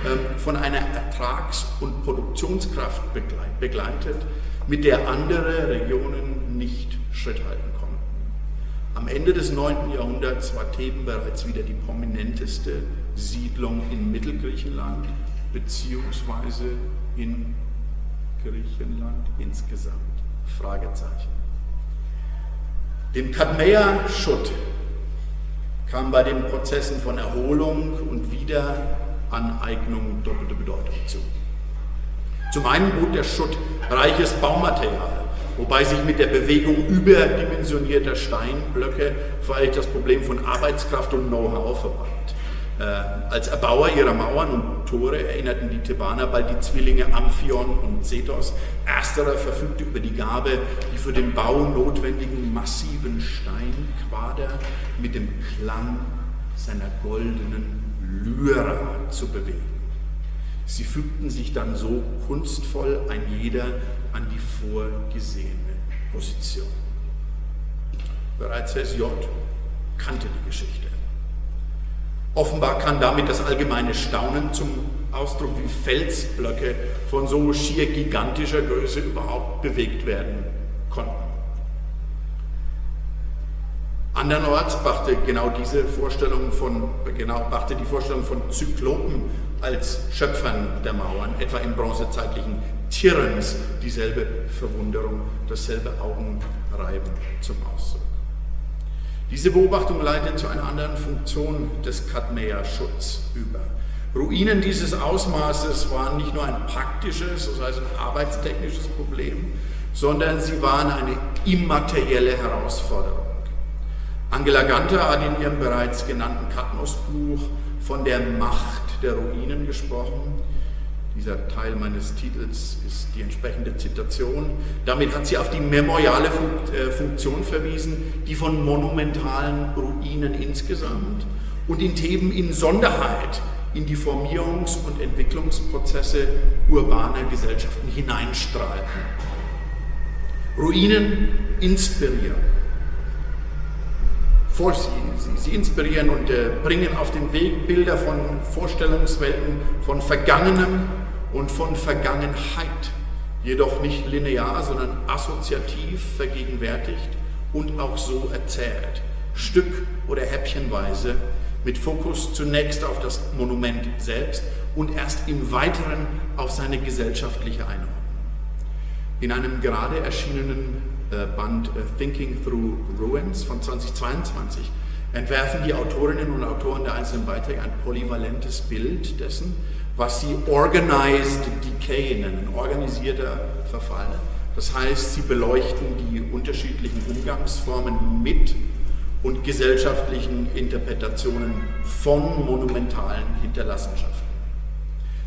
äh, von einer Ertrags- und Produktionskraft begleitet, mit der andere Regionen nicht Schritt halten konnten. Am Ende des 9. Jahrhunderts war Theben bereits wieder die prominenteste Siedlung in Mittelgriechenland beziehungsweise in Griechenland insgesamt? Fragezeichen. Dem Kadmäer-Schutt kam bei den Prozessen von Erholung und Wiederaneignung doppelte Bedeutung zu. Zum einen bot der Schutt reiches Baumaterial, wobei sich mit der Bewegung überdimensionierter Steinblöcke allem das Problem von Arbeitskraft und Know-how verband. Äh, als Erbauer ihrer Mauern und Tore erinnerten die Thebaner bald die Zwillinge Amphion und Zetos. Ersterer verfügte über die Gabe, die für den Bau notwendigen massiven Steinquader mit dem Klang seiner goldenen Lyra zu bewegen. Sie fügten sich dann so kunstvoll ein jeder an die vorgesehene Position. Bereits SJ kannte die Geschichte. Offenbar kann damit das allgemeine Staunen zum Ausdruck, wie Felsblöcke von so schier gigantischer Größe überhaupt bewegt werden konnten. Andernorts brachte genau diese Vorstellung von, genau brachte die Vorstellung von Zyklopen als Schöpfern der Mauern, etwa im bronzezeitlichen Tyrans, dieselbe Verwunderung, dasselbe Augenreiben zum Ausdruck. Diese Beobachtung leitet zu einer anderen Funktion des Kadmäer-Schutz über. Ruinen dieses Ausmaßes waren nicht nur ein praktisches, das heißt ein arbeitstechnisches Problem, sondern sie waren eine immaterielle Herausforderung. Angela Ganter hat in ihrem bereits genannten Katmos-Buch von der Macht der Ruinen gesprochen. Dieser Teil meines Titels ist die entsprechende Zitation. Damit hat sie auf die memoriale äh, Funktion verwiesen, die von monumentalen Ruinen insgesamt und in Theben in Sonderheit in die Formierungs- und Entwicklungsprozesse urbaner Gesellschaften hineinstrahlten. Ruinen inspirieren sie, sie, sie inspirieren und äh, bringen auf den Weg Bilder von Vorstellungswelten, von Vergangenem und von Vergangenheit, jedoch nicht linear, sondern assoziativ vergegenwärtigt und auch so erzählt, Stück oder häppchenweise, mit Fokus zunächst auf das Monument selbst und erst im Weiteren auf seine gesellschaftliche Einordnung. In einem gerade erschienenen äh, Band äh, Thinking Through Ruins von 2022 entwerfen die Autorinnen und Autoren der einzelnen Beiträge ein polyvalentes Bild dessen, was sie Organized Decay nennen, organisierter Verfall. Das heißt, sie beleuchten die unterschiedlichen Umgangsformen mit und gesellschaftlichen Interpretationen von monumentalen Hinterlassenschaften.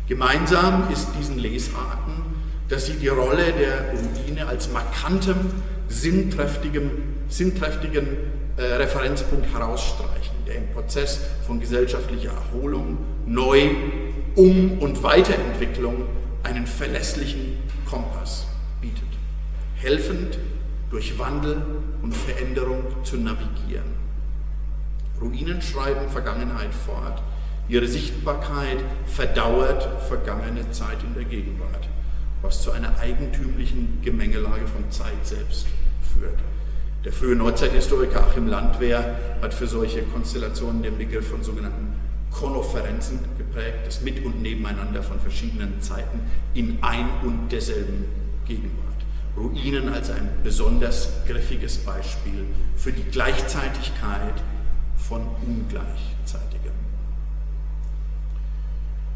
Gemeinsam ist diesen Lesarten, dass sie die Rolle der Ruine als markantem sinnträchtigen, sinnträchtigen äh, Referenzpunkt herausstreichen, der im Prozess von gesellschaftlicher Erholung, Neu-, Um- und Weiterentwicklung einen verlässlichen Kompass bietet, helfend durch Wandel und Veränderung zu navigieren. Ruinen schreiben Vergangenheit fort, ihre Sichtbarkeit verdauert vergangene Zeit in der Gegenwart, was zu einer eigentümlichen Gemengelage von Zeit selbst führt. Der frühe Neuzeithistoriker Achim Landwehr hat für solche Konstellationen den Begriff von sogenannten Konferenzen geprägt, das Mit- und Nebeneinander von verschiedenen Zeiten in ein und derselben Gegenwart. Ruinen als ein besonders griffiges Beispiel für die Gleichzeitigkeit von Ungleichzeitigem.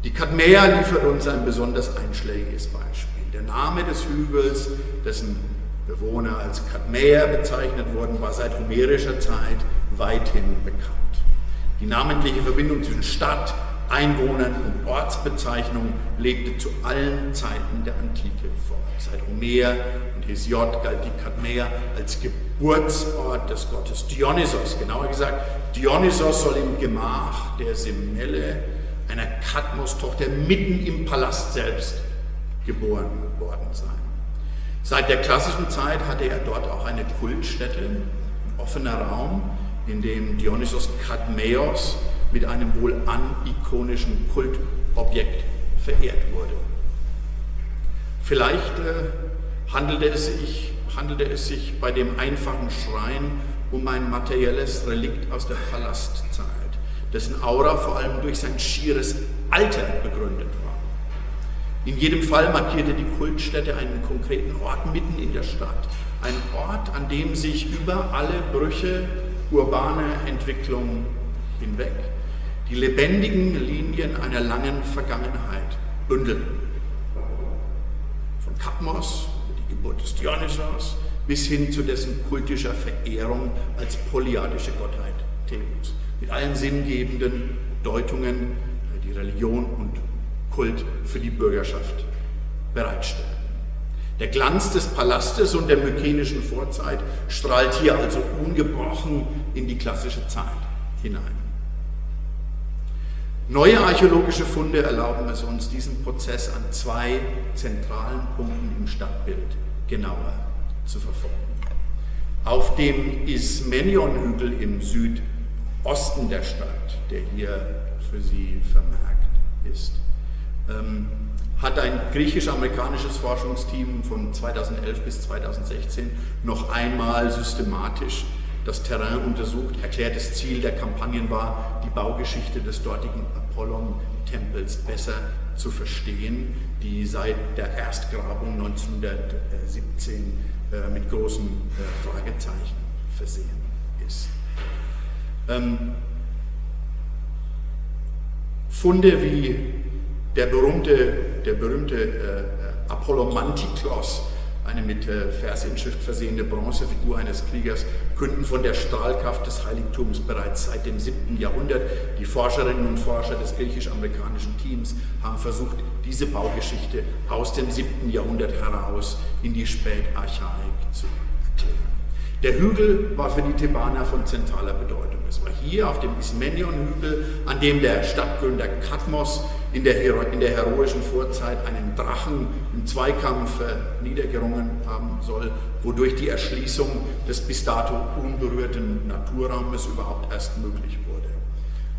Die Kadmäer liefert uns ein besonders einschlägiges Beispiel. Der Name des Hügels, dessen Bewohner als Kadmäer bezeichnet wurden, war seit homerischer Zeit weithin bekannt. Die namentliche Verbindung zwischen Stadt, Einwohnern und Ortsbezeichnung lebte zu allen Zeiten der Antike fort. Seit Homer und Hesiod galt die Kadmäer als Geburtsort des Gottes Dionysos. Genauer gesagt, Dionysos soll im Gemach der Semelle, einer Kadmos-Tochter, mitten im Palast selbst geboren worden sein. Seit der klassischen Zeit hatte er dort auch eine Kultstätte, ein offener Raum, in dem Dionysos Kadmeios mit einem wohl anikonischen Kultobjekt verehrt wurde. Vielleicht äh, handelte, es sich, handelte es sich bei dem einfachen Schrein um ein materielles Relikt aus der Palastzeit, dessen Aura vor allem durch sein schieres Alter begründet war. In jedem Fall markierte die Kultstätte einen konkreten Ort mitten in der Stadt. Ein Ort, an dem sich über alle Brüche urbaner Entwicklung hinweg die lebendigen Linien einer langen Vergangenheit bündeln. Von Kapmos, die Geburt des Dionysos, bis hin zu dessen kultischer Verehrung als polyadische Gottheit Thebens. Mit allen sinngebenden Deutungen, die Religion und Kult für die Bürgerschaft bereitstellen. Der Glanz des Palastes und der mykenischen Vorzeit strahlt hier also ungebrochen in die klassische Zeit hinein. Neue archäologische Funde erlauben es uns, diesen Prozess an zwei zentralen Punkten im Stadtbild genauer zu verfolgen. Auf dem Ismenion-Hügel im Süd Osten der Stadt, der hier für Sie vermerkt ist, ähm, hat ein griechisch-amerikanisches Forschungsteam von 2011 bis 2016 noch einmal systematisch das Terrain untersucht. Erklärtes Ziel der Kampagnen war, die Baugeschichte des dortigen Apollon-Tempels besser zu verstehen, die seit der Erstgrabung 1917 äh, mit großen äh, Fragezeichen versehen ist. Ähm, Funde wie der berühmte, der berühmte äh, Apollomantiklos, eine mit äh, Versinschrift versehene Bronzefigur eines Kriegers, künden von der Strahlkraft des Heiligtums bereits seit dem 7. Jahrhundert. Die Forscherinnen und Forscher des griechisch-amerikanischen Teams haben versucht, diese Baugeschichte aus dem 7. Jahrhundert heraus in die Spätarchaik zu der Hügel war für die Thebaner von zentraler Bedeutung. Es war hier auf dem Ismenion-Hügel, an dem der Stadtgründer Kadmos in der, in der heroischen Vorzeit einen Drachen im Zweikampf äh, niedergerungen haben soll, wodurch die Erschließung des bis dato unberührten Naturraumes überhaupt erst möglich wurde.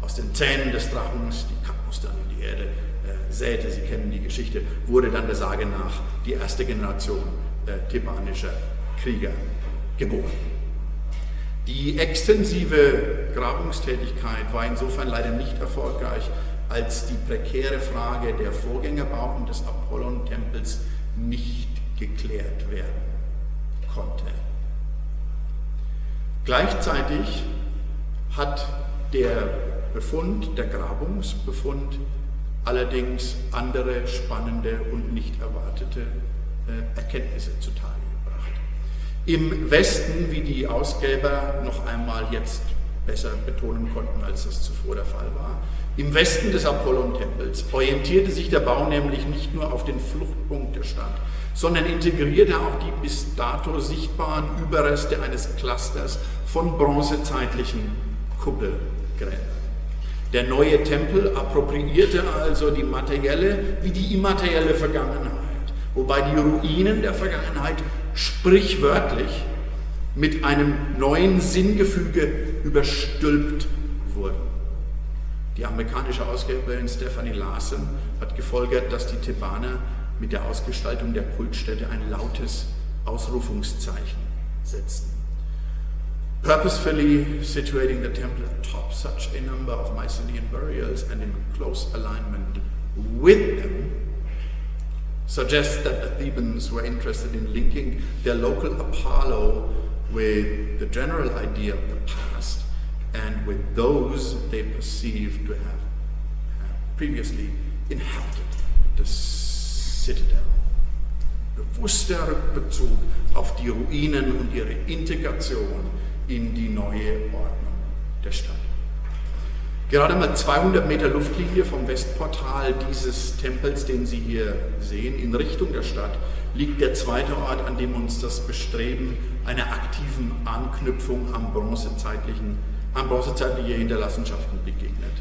Aus den Zähnen des Drachens, die Kadmos dann in die Erde äh, säte, Sie kennen die Geschichte, wurde dann der Sage nach die erste Generation äh, thebanischer Krieger geboren. Die extensive Grabungstätigkeit war insofern leider nicht erfolgreich, als die prekäre Frage der Vorgängerbauten des Apollon-Tempels nicht geklärt werden konnte. Gleichzeitig hat der Befund, der Grabungsbefund, allerdings andere spannende und nicht erwartete äh, Erkenntnisse zutage im Westen, wie die Ausgeber noch einmal jetzt besser betonen konnten, als das zuvor der Fall war, im Westen des Apollon-Tempels orientierte sich der Bau nämlich nicht nur auf den Fluchtpunkt der Stadt, sondern integrierte auch die bis dato sichtbaren Überreste eines Clusters von bronzezeitlichen Kuppelgräbern. Der neue Tempel appropriierte also die materielle wie die immaterielle Vergangenheit, wobei die Ruinen der Vergangenheit sprichwörtlich mit einem neuen Sinngefüge überstülpt wurden. Die amerikanische Ausgeberin Stephanie Larson hat gefolgert, dass die Thebaner mit der Ausgestaltung der Kultstätte ein lautes Ausrufungszeichen setzten. Purposefully situating the temple atop such a number of Mycenaean burials and in close alignment with them suggests that the Thebans were interested in linking their local Apollo with the general idea of the past and with those they perceived to have, previously inhabited the citadel. Bewusster Rückbezug auf die Ruinen und ihre Integration in die neue Ordnung der Stadt. Gerade mal 200 Meter Luftlinie vom Westportal dieses Tempels, den Sie hier sehen, in Richtung der Stadt, liegt der zweite Ort, an dem uns das Bestreben einer aktiven Anknüpfung an, bronzezeitlichen, an bronzezeitliche Hinterlassenschaften begegnet.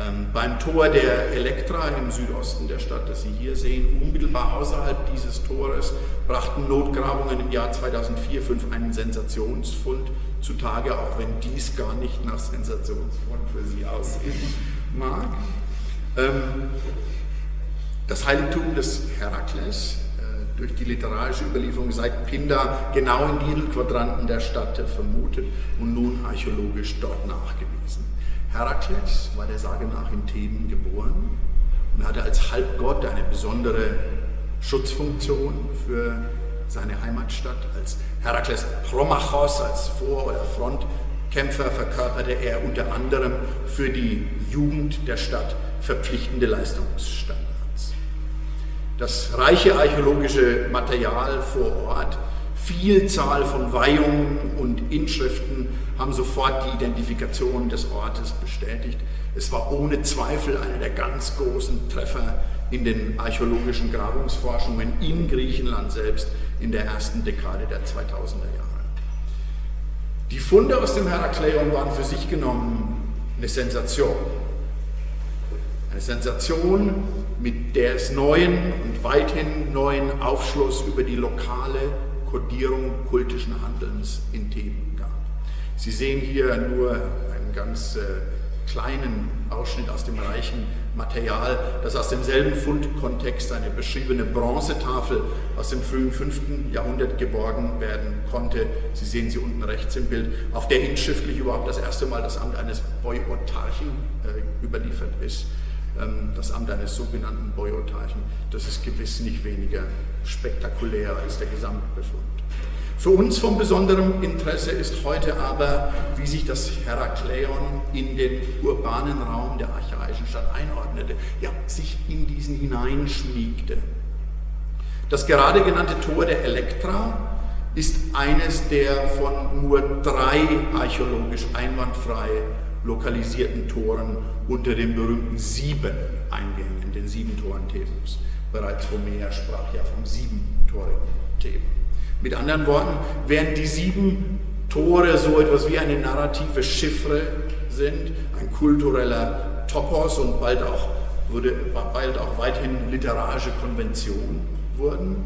Ähm, beim Tor der Elektra im Südosten der Stadt, das Sie hier sehen, unmittelbar außerhalb dieses Tores, brachten Notgrabungen im Jahr 2004-2005 einen Sensationsfund zutage, auch wenn dies gar nicht nach Sensationsfund für Sie aussehen mag. Ähm, das Heiligtum des Herakles durch die literarische Überlieferung seit Pindar genau in diesem Quadranten der Stadt vermutet und nun archäologisch dort nachgewiesen. Herakles war der Sage nach in Theben geboren und hatte als Halbgott eine besondere Schutzfunktion für seine Heimatstadt. Als Herakles Promachos, als Vor- oder Frontkämpfer, verkörperte er unter anderem für die Jugend der Stadt verpflichtende Leistungsstandards. Das reiche archäologische Material vor Ort Vielzahl von Weihungen und Inschriften haben sofort die Identifikation des Ortes bestätigt. Es war ohne Zweifel einer der ganz großen Treffer in den archäologischen Grabungsforschungen in Griechenland selbst in der ersten Dekade der 2000er Jahre. Die Funde aus dem Herakleion waren für sich genommen eine Sensation. Eine Sensation, mit der es neuen und weithin neuen Aufschluss über die lokale Kodierung kultischen Handelns in Themen gab. Sie sehen hier nur ein ganz äh, kleinen Ausschnitt aus dem reichen Material, das aus demselben Fundkontext eine beschriebene Bronzetafel aus dem frühen 5. Jahrhundert geborgen werden konnte. Sie sehen sie unten rechts im Bild, auf der inschriftlich überhaupt das erste Mal das Amt eines Boyotarchen äh, überliefert ist. Ähm, das Amt eines sogenannten Boyotarchen. Das ist gewiss nicht weniger spektakulär als der Gesamtbefund. Für uns von besonderem Interesse ist heute aber, wie sich das Herakleion in den urbanen Raum der archaischen Stadt einordnete, ja, sich in diesen hineinschmiegte. Das gerade genannte Tor der Elektra ist eines der von nur drei archäologisch einwandfrei lokalisierten Toren unter den berühmten sieben Eingängen, den sieben Toren Thebens. Bereits Homer sprach ja vom siebentorigen Theben. Mit anderen Worten, während die sieben Tore so etwas wie eine narrative Chiffre sind, ein kultureller Topos und bald auch, wurde, bald auch weithin literarische Konvention wurden,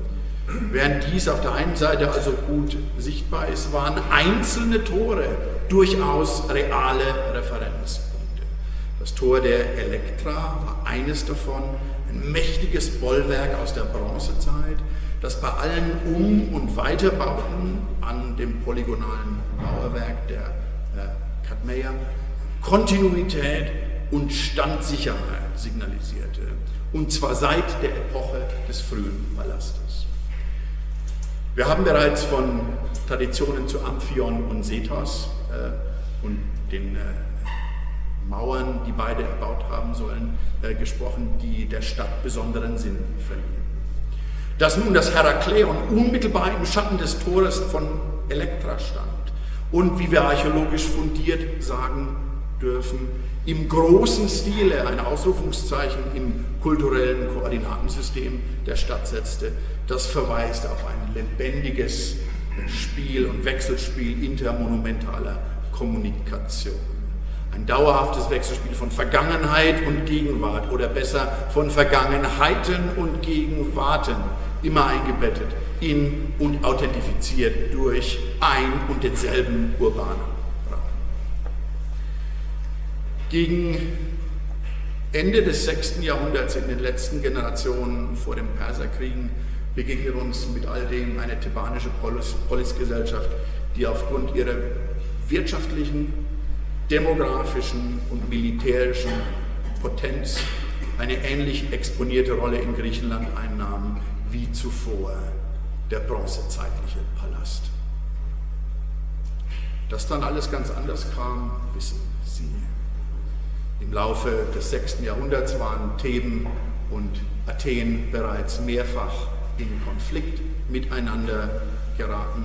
während dies auf der einen Seite also gut sichtbar ist, waren einzelne Tore durchaus reale Referenzpunkte. Das Tor der Elektra war eines davon, ein mächtiges Bollwerk aus der Bronzezeit, dass bei allen Um- und Weiterbauten an dem polygonalen Mauerwerk der äh, Kadmeia Kontinuität und Standsicherheit signalisierte. Und zwar seit der Epoche des frühen Palastes. Wir haben bereits von Traditionen zu Amphion und Sethos äh, und den äh, Mauern, die beide erbaut haben sollen, äh, gesprochen, die der Stadt besonderen Sinn verliehen. Dass nun das Herakleon unmittelbar im Schatten des Tores von Elektra stand und, wie wir archäologisch fundiert sagen dürfen, im großen Stile ein Ausrufungszeichen im kulturellen Koordinatensystem der Stadt setzte, das verweist auf ein lebendiges Spiel und Wechselspiel intermonumentaler Kommunikation. Ein dauerhaftes Wechselspiel von Vergangenheit und Gegenwart oder besser von Vergangenheiten und Gegenwarten immer eingebettet in und authentifiziert durch ein und denselben urbanen Raum. Gegen Ende des 6. Jahrhunderts, in den letzten Generationen vor den Perserkriegen, begegnet uns mit all dem eine thebanische Polis, Polisgesellschaft, die aufgrund ihrer wirtschaftlichen, demografischen und militärischen Potenz eine ähnlich exponierte Rolle in Griechenland einnahm wie zuvor der bronzezeitliche Palast. Dass dann alles ganz anders kam, wissen Sie. Im Laufe des 6. Jahrhunderts waren Theben und Athen bereits mehrfach in Konflikt miteinander geraten.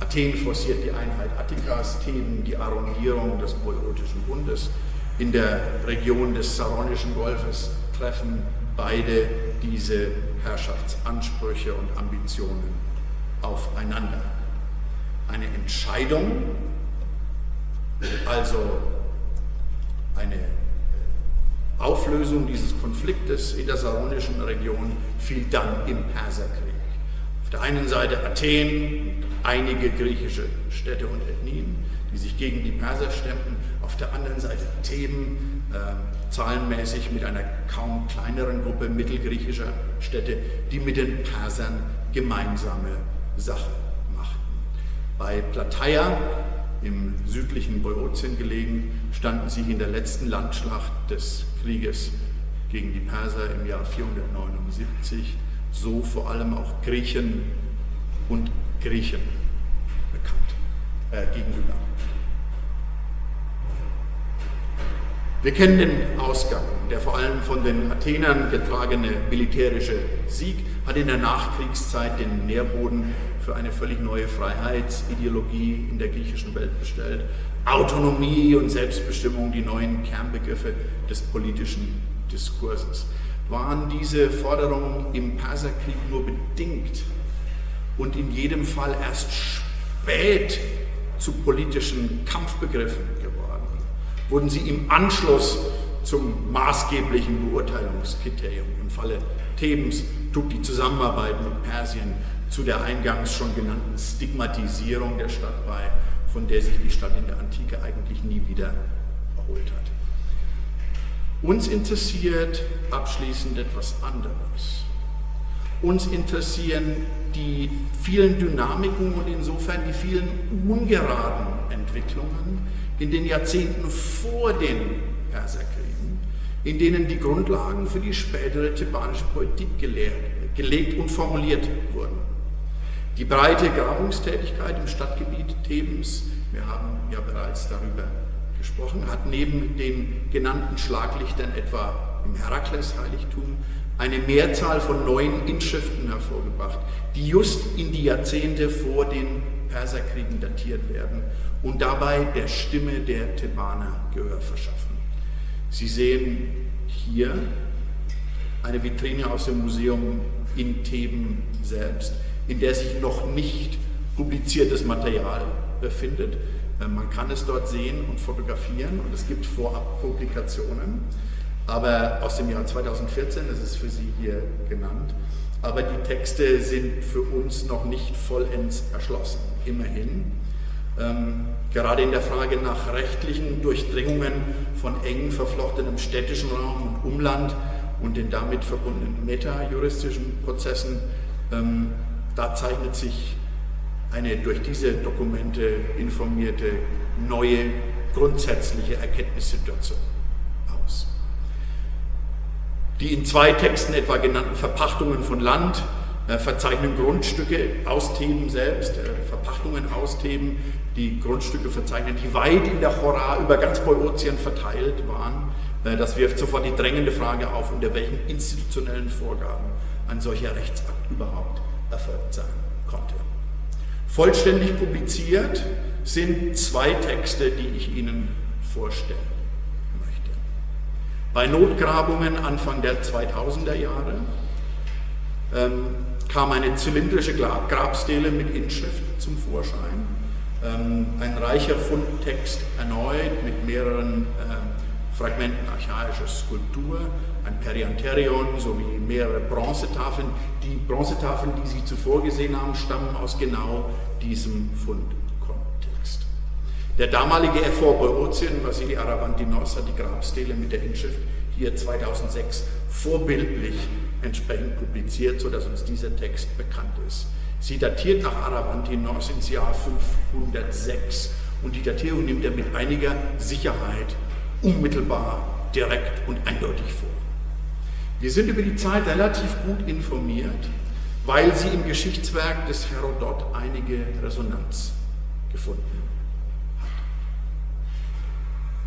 Athen forciert die Einheit Attikas, Theben die Arrondierung des Boiotischen Bundes. In der Region des Saronischen Golfes treffen beide diese Herrschaftsansprüche und Ambitionen aufeinander. Eine Entscheidung, also eine Auflösung dieses Konfliktes in der saronischen Region fiel dann im Perserkrieg. Auf der einen Seite Athen, einige griechische Städte und Ethnien, die sich gegen die Perser stemmten, auf der anderen Seite Theben, äh, zahlenmäßig mit einer kaum kleineren Gruppe mittelgriechischer Städte, die mit den Persern gemeinsame Sache machten. Bei Plataea, im südlichen Boeotien gelegen, standen sie in der letzten Landschlacht des Krieges gegen die Perser im Jahr 479, so vor allem auch Griechen und Griechen bekannt, äh, gegenüber. Wir kennen den Ausgang. Der vor allem von den Athenern getragene militärische Sieg hat in der Nachkriegszeit den Nährboden für eine völlig neue Freiheitsideologie in der griechischen Welt bestellt. Autonomie und Selbstbestimmung, die neuen Kernbegriffe des politischen Diskurses. Waren diese Forderungen im Perserkrieg nur bedingt und in jedem Fall erst spät zu politischen Kampfbegriffen geworden? wurden sie im Anschluss zum maßgeblichen Beurteilungskriterium. Im Falle Thebens trug die Zusammenarbeit mit Persien zu der eingangs schon genannten Stigmatisierung der Stadt bei, von der sich die Stadt in der Antike eigentlich nie wieder erholt hat. Uns interessiert abschließend etwas anderes. Uns interessieren die vielen Dynamiken und insofern die vielen ungeraden Entwicklungen in den Jahrzehnten vor den Perserkriegen, in denen die Grundlagen für die spätere thebanische Politik gelehrt, gelegt und formuliert wurden. Die breite Grabungstätigkeit im Stadtgebiet Thebens, wir haben ja bereits darüber gesprochen, hat neben den genannten Schlaglichtern etwa im Herakles-Heiligtum eine Mehrzahl von neuen Inschriften hervorgebracht, die just in die Jahrzehnte vor den Perserkriegen datiert werden und dabei der Stimme der Thebaner Gehör verschaffen. Sie sehen hier eine Vitrine aus dem Museum in Theben selbst, in der sich noch nicht publiziertes Material befindet. Äh, man kann es dort sehen und fotografieren und es gibt Vorab-Publikationen aber aus dem Jahr 2014, das ist für Sie hier genannt. Aber die Texte sind für uns noch nicht vollends erschlossen, immerhin. Ähm, gerade in der Frage nach rechtlichen Durchdringungen von eng verflochtenem städtischen Raum und Umland und den damit verbundenen metajuristischen Prozessen, ähm, da zeichnet sich eine durch diese Dokumente informierte neue grundsätzliche Erkenntnissituation die in zwei Texten etwa genannten Verpachtungen von Land äh, verzeichnen Grundstücke aus Theben selbst, äh, Verpachtungen aus Theben, die Grundstücke verzeichnen, die weit in der Chora über ganz Boeotien verteilt waren. Äh, das wirft sofort die drängende Frage auf, unter welchen institutionellen Vorgaben ein solcher Rechtsakt überhaupt erfolgt sein konnte. Vollständig publiziert sind zwei Texte, die ich Ihnen vorstelle. Bei Notgrabungen Anfang der 2000er Jahre ähm, kam eine zylindrische Grabstele mit Inschrift zum Vorschein. Ähm, ein reicher Fundtext erneut mit mehreren äh, Fragmenten archaischer Skulptur, ein Perianterion sowie mehrere Bronzetafeln. Die Bronzetafeln, die Sie zuvor gesehen haben, stammen aus genau diesem Fundkontext. Der damalige Ephor Boeotien, Vasili Aravantinos, hat die Grabstele mit der Inschrift hier 2006 vorbildlich entsprechend publiziert, sodass uns dieser Text bekannt ist. Sie datiert nach Aravantinos ins Jahr 506 und die Datierung nimmt er mit einiger Sicherheit unmittelbar, direkt und eindeutig vor. Wir sind über die Zeit relativ gut informiert, weil sie im Geschichtswerk des Herodot einige Resonanz gefunden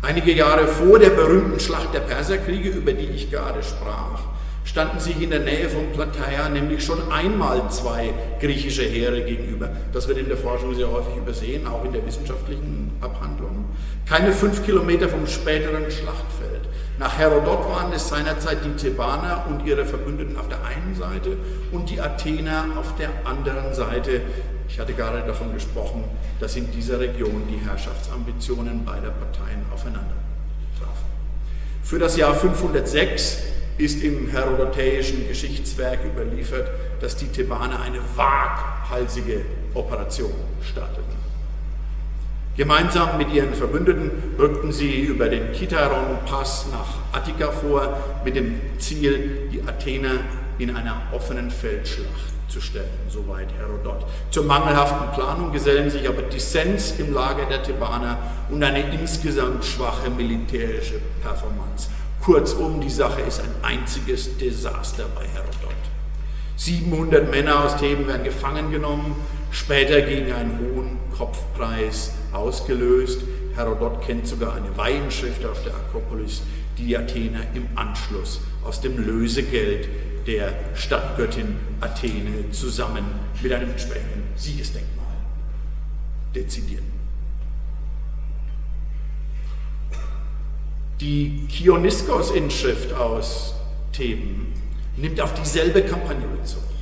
Einige Jahre vor der berühmten Schlacht der Perserkriege, über die ich gerade sprach, standen sich in der Nähe von Plataea nämlich schon einmal zwei griechische Heere gegenüber. Das wird in der Forschung sehr häufig übersehen, auch in der wissenschaftlichen Abhandlung. Keine fünf Kilometer vom späteren Schlachtfeld. Nach Herodot waren es seinerzeit die Thebaner und ihre Verbündeten auf der einen Seite und die Athener auf der anderen Seite, ich hatte gerade davon gesprochen, dass in dieser Region die Herrschaftsambitionen beider Parteien aufeinander trafen. Für das Jahr 506 ist im herodotäischen Geschichtswerk überliefert, dass die Thebaner eine waghalsige Operation starteten. Gemeinsam mit ihren Verbündeten rückten sie über den Kitaron-Pass nach Attika vor, mit dem Ziel, die Athener in einer offenen Feldschlacht zu stellen, soweit Herodot. Zur mangelhaften Planung gesellen sich aber Dissens im Lager der Thebaner und eine insgesamt schwache militärische Performance. Kurzum, die Sache ist ein einziges Desaster bei Herodot. 700 Männer aus Theben werden gefangen genommen, später gegen einen hohen Kopfpreis ausgelöst. Herodot kennt sogar eine Weihenschrift auf der Akropolis, die die Athener im Anschluss aus dem Lösegeld der Stadtgöttin Athene zusammen mit einem entsprechenden Siegesdenkmal dezidierten. Die Kioniskos-Inschrift aus Theben nimmt auf dieselbe Kampagne Bezug.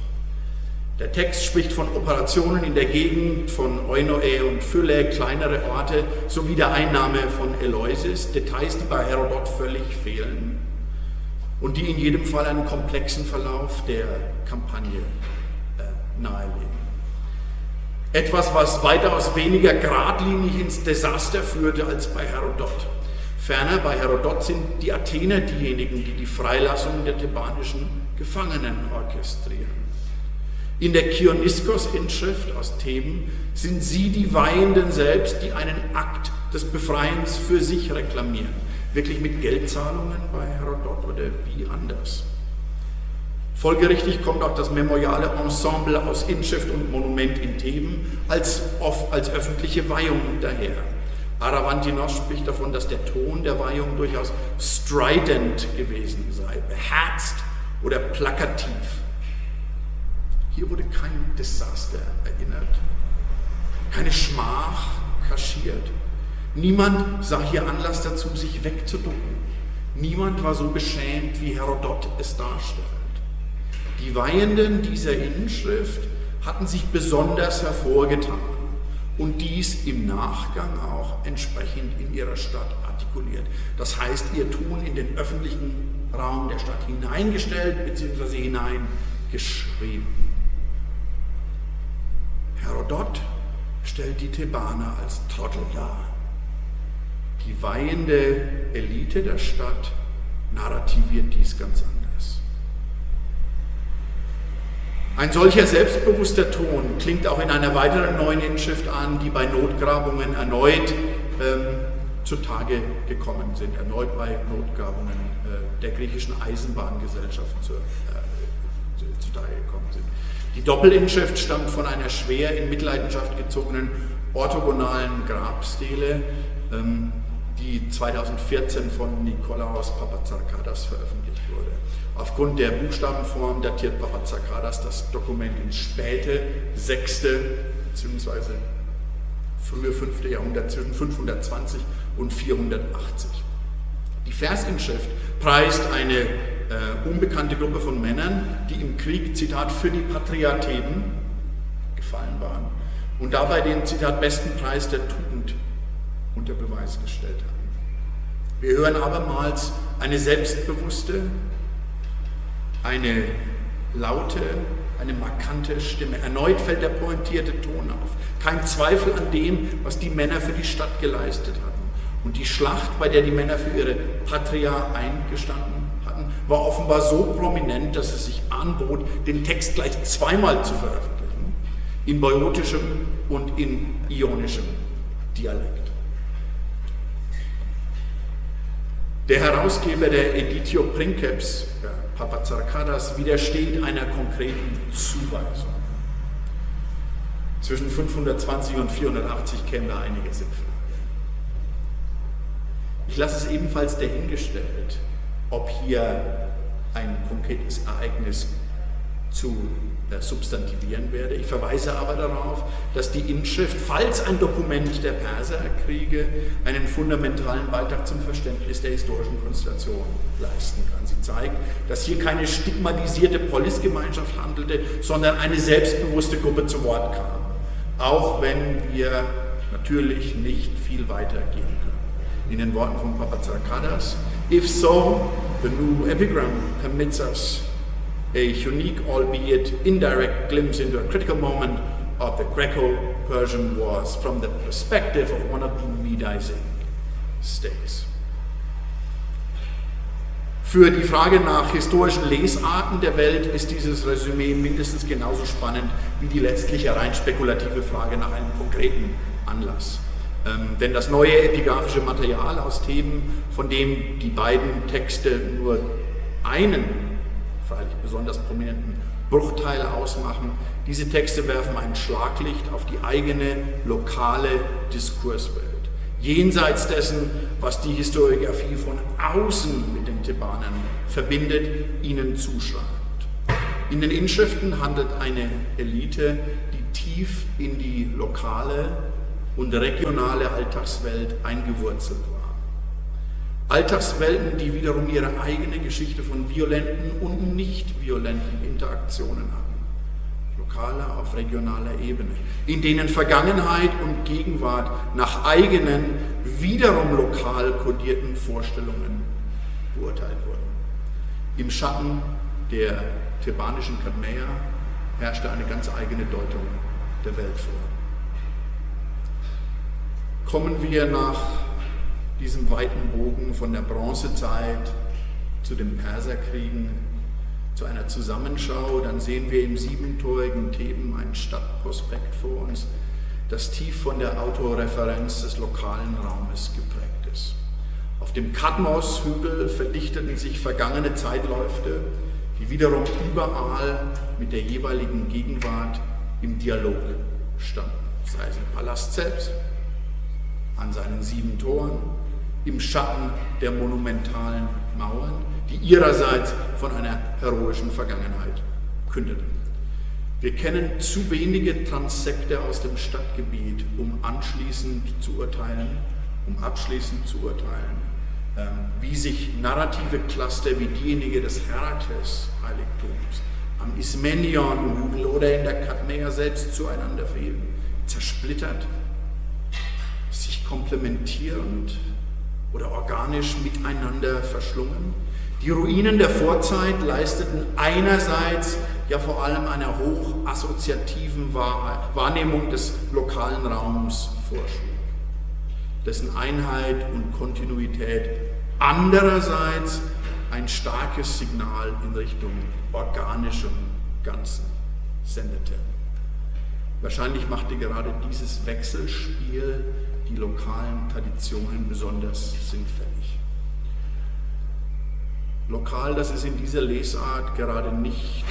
Der Text spricht von Operationen in der Gegend von Oinoe und Phylle, kleinere Orte, sowie der Einnahme von Eleusis, Details, die bei Herodot völlig fehlen und die in jedem Fall einen komplexen Verlauf der Kampagne äh, nahelegen. Etwas, was weitaus weniger geradlinig ins Desaster führte als bei Herodot. Ferner bei Herodot sind die Athener diejenigen, die die Freilassung der thebanischen Gefangenen orchestrieren. In der Kioniskos-Inschrift aus Theben sind sie die Weihenden selbst, die einen Akt des Befreiens für sich reklamieren. Wirklich mit Geldzahlungen bei Herodot oder wie anders? Folgerichtig kommt auch das memoriale Ensemble aus Inschrift und Monument in Theben als, als öffentliche Weihung daher. Aravantinos spricht davon, dass der Ton der Weihung durchaus strident gewesen sei, beherzt oder plakativ. Hier wurde kein Desaster erinnert, keine Schmach kaschiert. Niemand sah hier Anlass dazu, sich wegzuducken. Niemand war so beschämt, wie Herodot es darstellt. Die Weihenden dieser Inschrift hatten sich besonders hervorgetan und dies im Nachgang auch entsprechend in ihrer Stadt artikuliert. Das heißt, ihr Tun in den öffentlichen Raum der Stadt hineingestellt bzw. hineingeschrieben. Herodot stellt die Thebaner als Trottel dar. Die weihende Elite der Stadt narrativiert dies ganz anders. Ein solcher selbstbewusster Ton klingt auch in einer weiteren neuen Inschrift an, die bei Notgrabungen erneut ähm, zutage gekommen sind, erneut bei Notgrabungen äh, der griechischen Eisenbahngesellschaft zu, äh, zutage gekommen sind. Die Doppelinschrift stammt von einer schwer in Mitleidenschaft gezogenen orthogonalen Grabstele, ähm, die 2014 von Nikolaos Papazarkadas veröffentlicht wurde. Aufgrund der Buchstabenform datiert Papazakadas das Dokument ins späte 6. bzw. frühe 5. Jahrhundert zwischen 520 und 480. Die Versinschrift preist eine äh, unbekannte Gruppe von Männern, die im Krieg, Zitat, für die Patria Theben gefallen waren und dabei den, Zitat, besten Preis der Tugend unter Beweis gestellt haben. Wir hören abermals eine selbstbewusste, eine laute, eine markante Stimme. Erneut fällt der pointierte Ton auf. Kein Zweifel an dem, was die Männer für die Stadt geleistet hatten. Und die Schlacht, bei der die Männer für ihre Patria eingestanden hatten, war offenbar so prominent, dass es sich anbot, den Text gleich zweimal zu veröffentlichen. In boiotischem und in ionischem Dialekt. Der Herausgeber der Editio Princeps Papazarkadas widersteht einer konkreten Zuweisung. Zwischen 520 und 480 käme da einiges in Frage. Ich lasse es ebenfalls dahingestellt, ob hier ein konkretes Ereignis zu äh, substantivieren werde. Ich verweise aber darauf, dass die Inschrift, falls ein Dokument der Perserkriege, einen fundamentalen Beitrag zum Verständnis der historischen Konstellation leisten kann. Sie zeigt, dass hier keine stigmatisierte Polisgemeinschaft handelte, sondern eine selbstbewusste Gruppe zu Wort kam. Auch wenn wir natürlich nicht viel weiter gehen. In den Worten von Papazarkadas, if so, the new epigram permits us a unique, albeit indirect, glimpse into a critical moment of the Greco Persian Wars from the perspective of one of the Medizing states. Für die Frage nach historischen Lesarten der Welt ist dieses Resümee mindestens genauso spannend wie die letztliche rein spekulative Frage nach einem konkreten Anlass. Ähm, denn das neue epigraphische Material aus Themen, von dem die beiden Texte nur einen freilich besonders prominenten Bruchteile ausmachen. Diese Texte werfen ein Schlaglicht auf die eigene lokale Diskurswelt. Jenseits dessen, was die Historiografie von außen mit den Thebanern verbindet, ihnen zuschreibt. In den Inschriften handelt eine Elite, die tief in die lokale und regionale Alltagswelt eingewurzelt war. Alltagswelten, die wiederum ihre eigene Geschichte von violenten und nicht violenten Interaktionen hatten. Lokaler auf regionaler Ebene, in denen Vergangenheit und Gegenwart nach eigenen, wiederum lokal kodierten Vorstellungen beurteilt wurden. Im Schatten der thebanischen Kadmäer herrschte eine ganz eigene Deutung der Welt vor. Kommen wir nach diesem weiten Bogen von der Bronzezeit zu den Perserkriegen zu einer Zusammenschau, dann sehen wir im siebentorigen Theben ein Stadtprospekt vor uns, das tief von der Autoreferenz des lokalen Raumes geprägt ist. Auf dem Kadmos-Hügel verdichteten sich vergangene Zeitläufe, die wiederum überall mit der jeweiligen Gegenwart im Dialog standen, sei es im Palast selbst, an seinen sieben Toren, im Schatten der monumentalen Mauern, die ihrerseits von einer heroischen Vergangenheit kündeten. Wir kennen zu wenige Transekte aus dem Stadtgebiet, um anschließend zu urteilen, um abschließend zu urteilen, ähm, wie sich narrative Cluster wie diejenige des Herakles-Heiligtums am Ismenion-Hügel oder in der Kadmea selbst zueinander fehlen, zersplittert, komplementierend oder organisch miteinander verschlungen. Die Ruinen der Vorzeit leisteten einerseits ja vor allem einer hochassoziativen Wahrnehmung des lokalen Raums Vorschub, dessen Einheit und Kontinuität andererseits ein starkes Signal in Richtung organischem Ganzen sendete. Wahrscheinlich machte gerade dieses Wechselspiel die lokalen Traditionen besonders sinnfällig. Lokal, das ist in dieser Lesart gerade nicht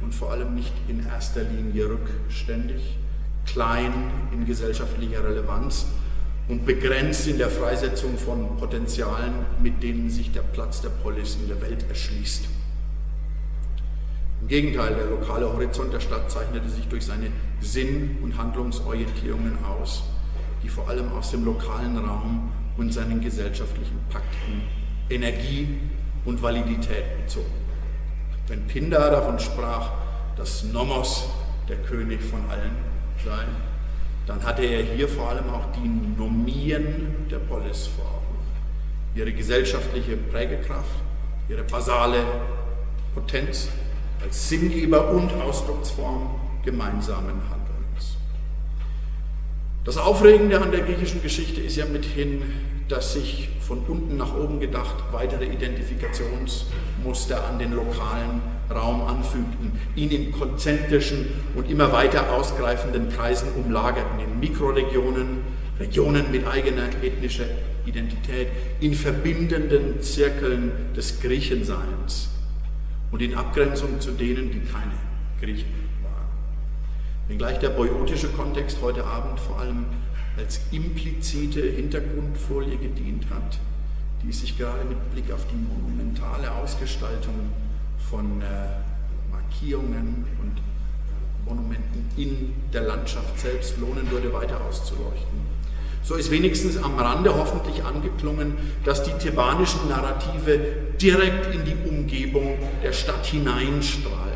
und vor allem nicht in erster Linie rückständig, klein in gesellschaftlicher Relevanz und begrenzt in der Freisetzung von Potenzialen, mit denen sich der Platz der Polis in der Welt erschließt. Im Gegenteil, der lokale Horizont der Stadt zeichnete sich durch seine Sinn- und Handlungsorientierungen aus, die vor allem aus dem lokalen Raum und seinen gesellschaftlichen Pakten Energie und Validität bezogen. Wenn Pindar davon sprach, dass Nomos der König von allen sei, dann hatte er hier vor allem auch die Nomien der Polis vor Augen. Ihre gesellschaftliche Prägekraft, ihre basale Potenz als Sinngeber und Ausdrucksform gemeinsamen Handelns. Das Aufregende an der griechischen Geschichte ist ja mithin, dass sich von unten nach oben gedacht weitere Identifikationsmuster an den lokalen Raum anfügten, ihn in konzentrischen und immer weiter ausgreifenden Kreisen umlagerten, in Mikroregionen, Regionen mit eigener ethnischer Identität, in verbindenden Zirkeln des Griechenseins und in Abgrenzung zu denen, die keine Griechen. Wenngleich der boiotische Kontext heute Abend vor allem als implizite Hintergrundfolie gedient hat, die sich gerade mit Blick auf die monumentale Ausgestaltung von äh, Markierungen und äh, Monumenten in der Landschaft selbst lohnen würde, weiter auszuleuchten. So ist wenigstens am Rande hoffentlich angeklungen, dass die thebanischen Narrative direkt in die Umgebung der Stadt hineinstrahlen.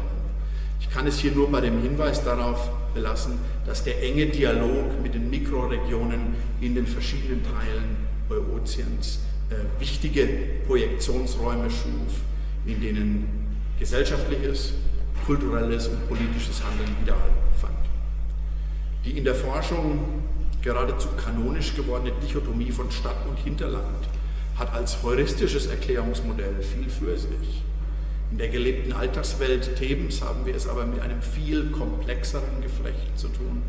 Ich kann es hier nur bei dem Hinweis darauf belassen, dass der enge Dialog mit den Mikroregionen in den verschiedenen Teilen Eotiens äh, wichtige Projektionsräume schuf, in denen gesellschaftliches, kulturelles und politisches Handeln Widerhall fand. Die in der Forschung geradezu kanonisch gewordene Dichotomie von Stadt und Hinterland hat als heuristisches Erklärungsmodell viel für sich. In der gelebten Alltagswelt Thebens haben wir es aber mit einem viel komplexeren Geflecht zu tun,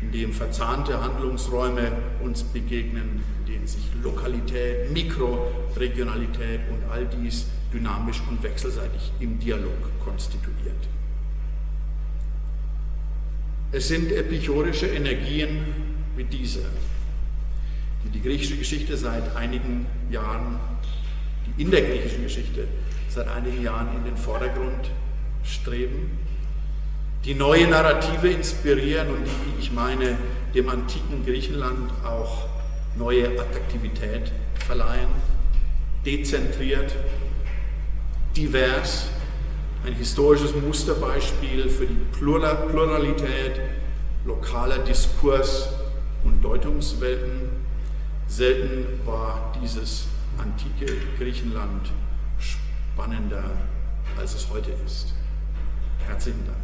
in dem verzahnte Handlungsräume uns begegnen, in denen sich Lokalität, Mikroregionalität und all dies dynamisch und wechselseitig im Dialog konstituiert. Es sind epichorische Energien wie diese, die die griechische Geschichte seit einigen Jahren, die in der griechischen Geschichte seit einigen Jahren in den Vordergrund streben, die neue Narrative inspirieren und die, wie ich meine, dem antiken Griechenland auch neue Attraktivität verleihen, dezentriert, divers, ein historisches Musterbeispiel für die Pluralität lokaler Diskurs und Deutungswelten. Selten war dieses antike Griechenland spannender, als es heute ist. Herzlichen Dank.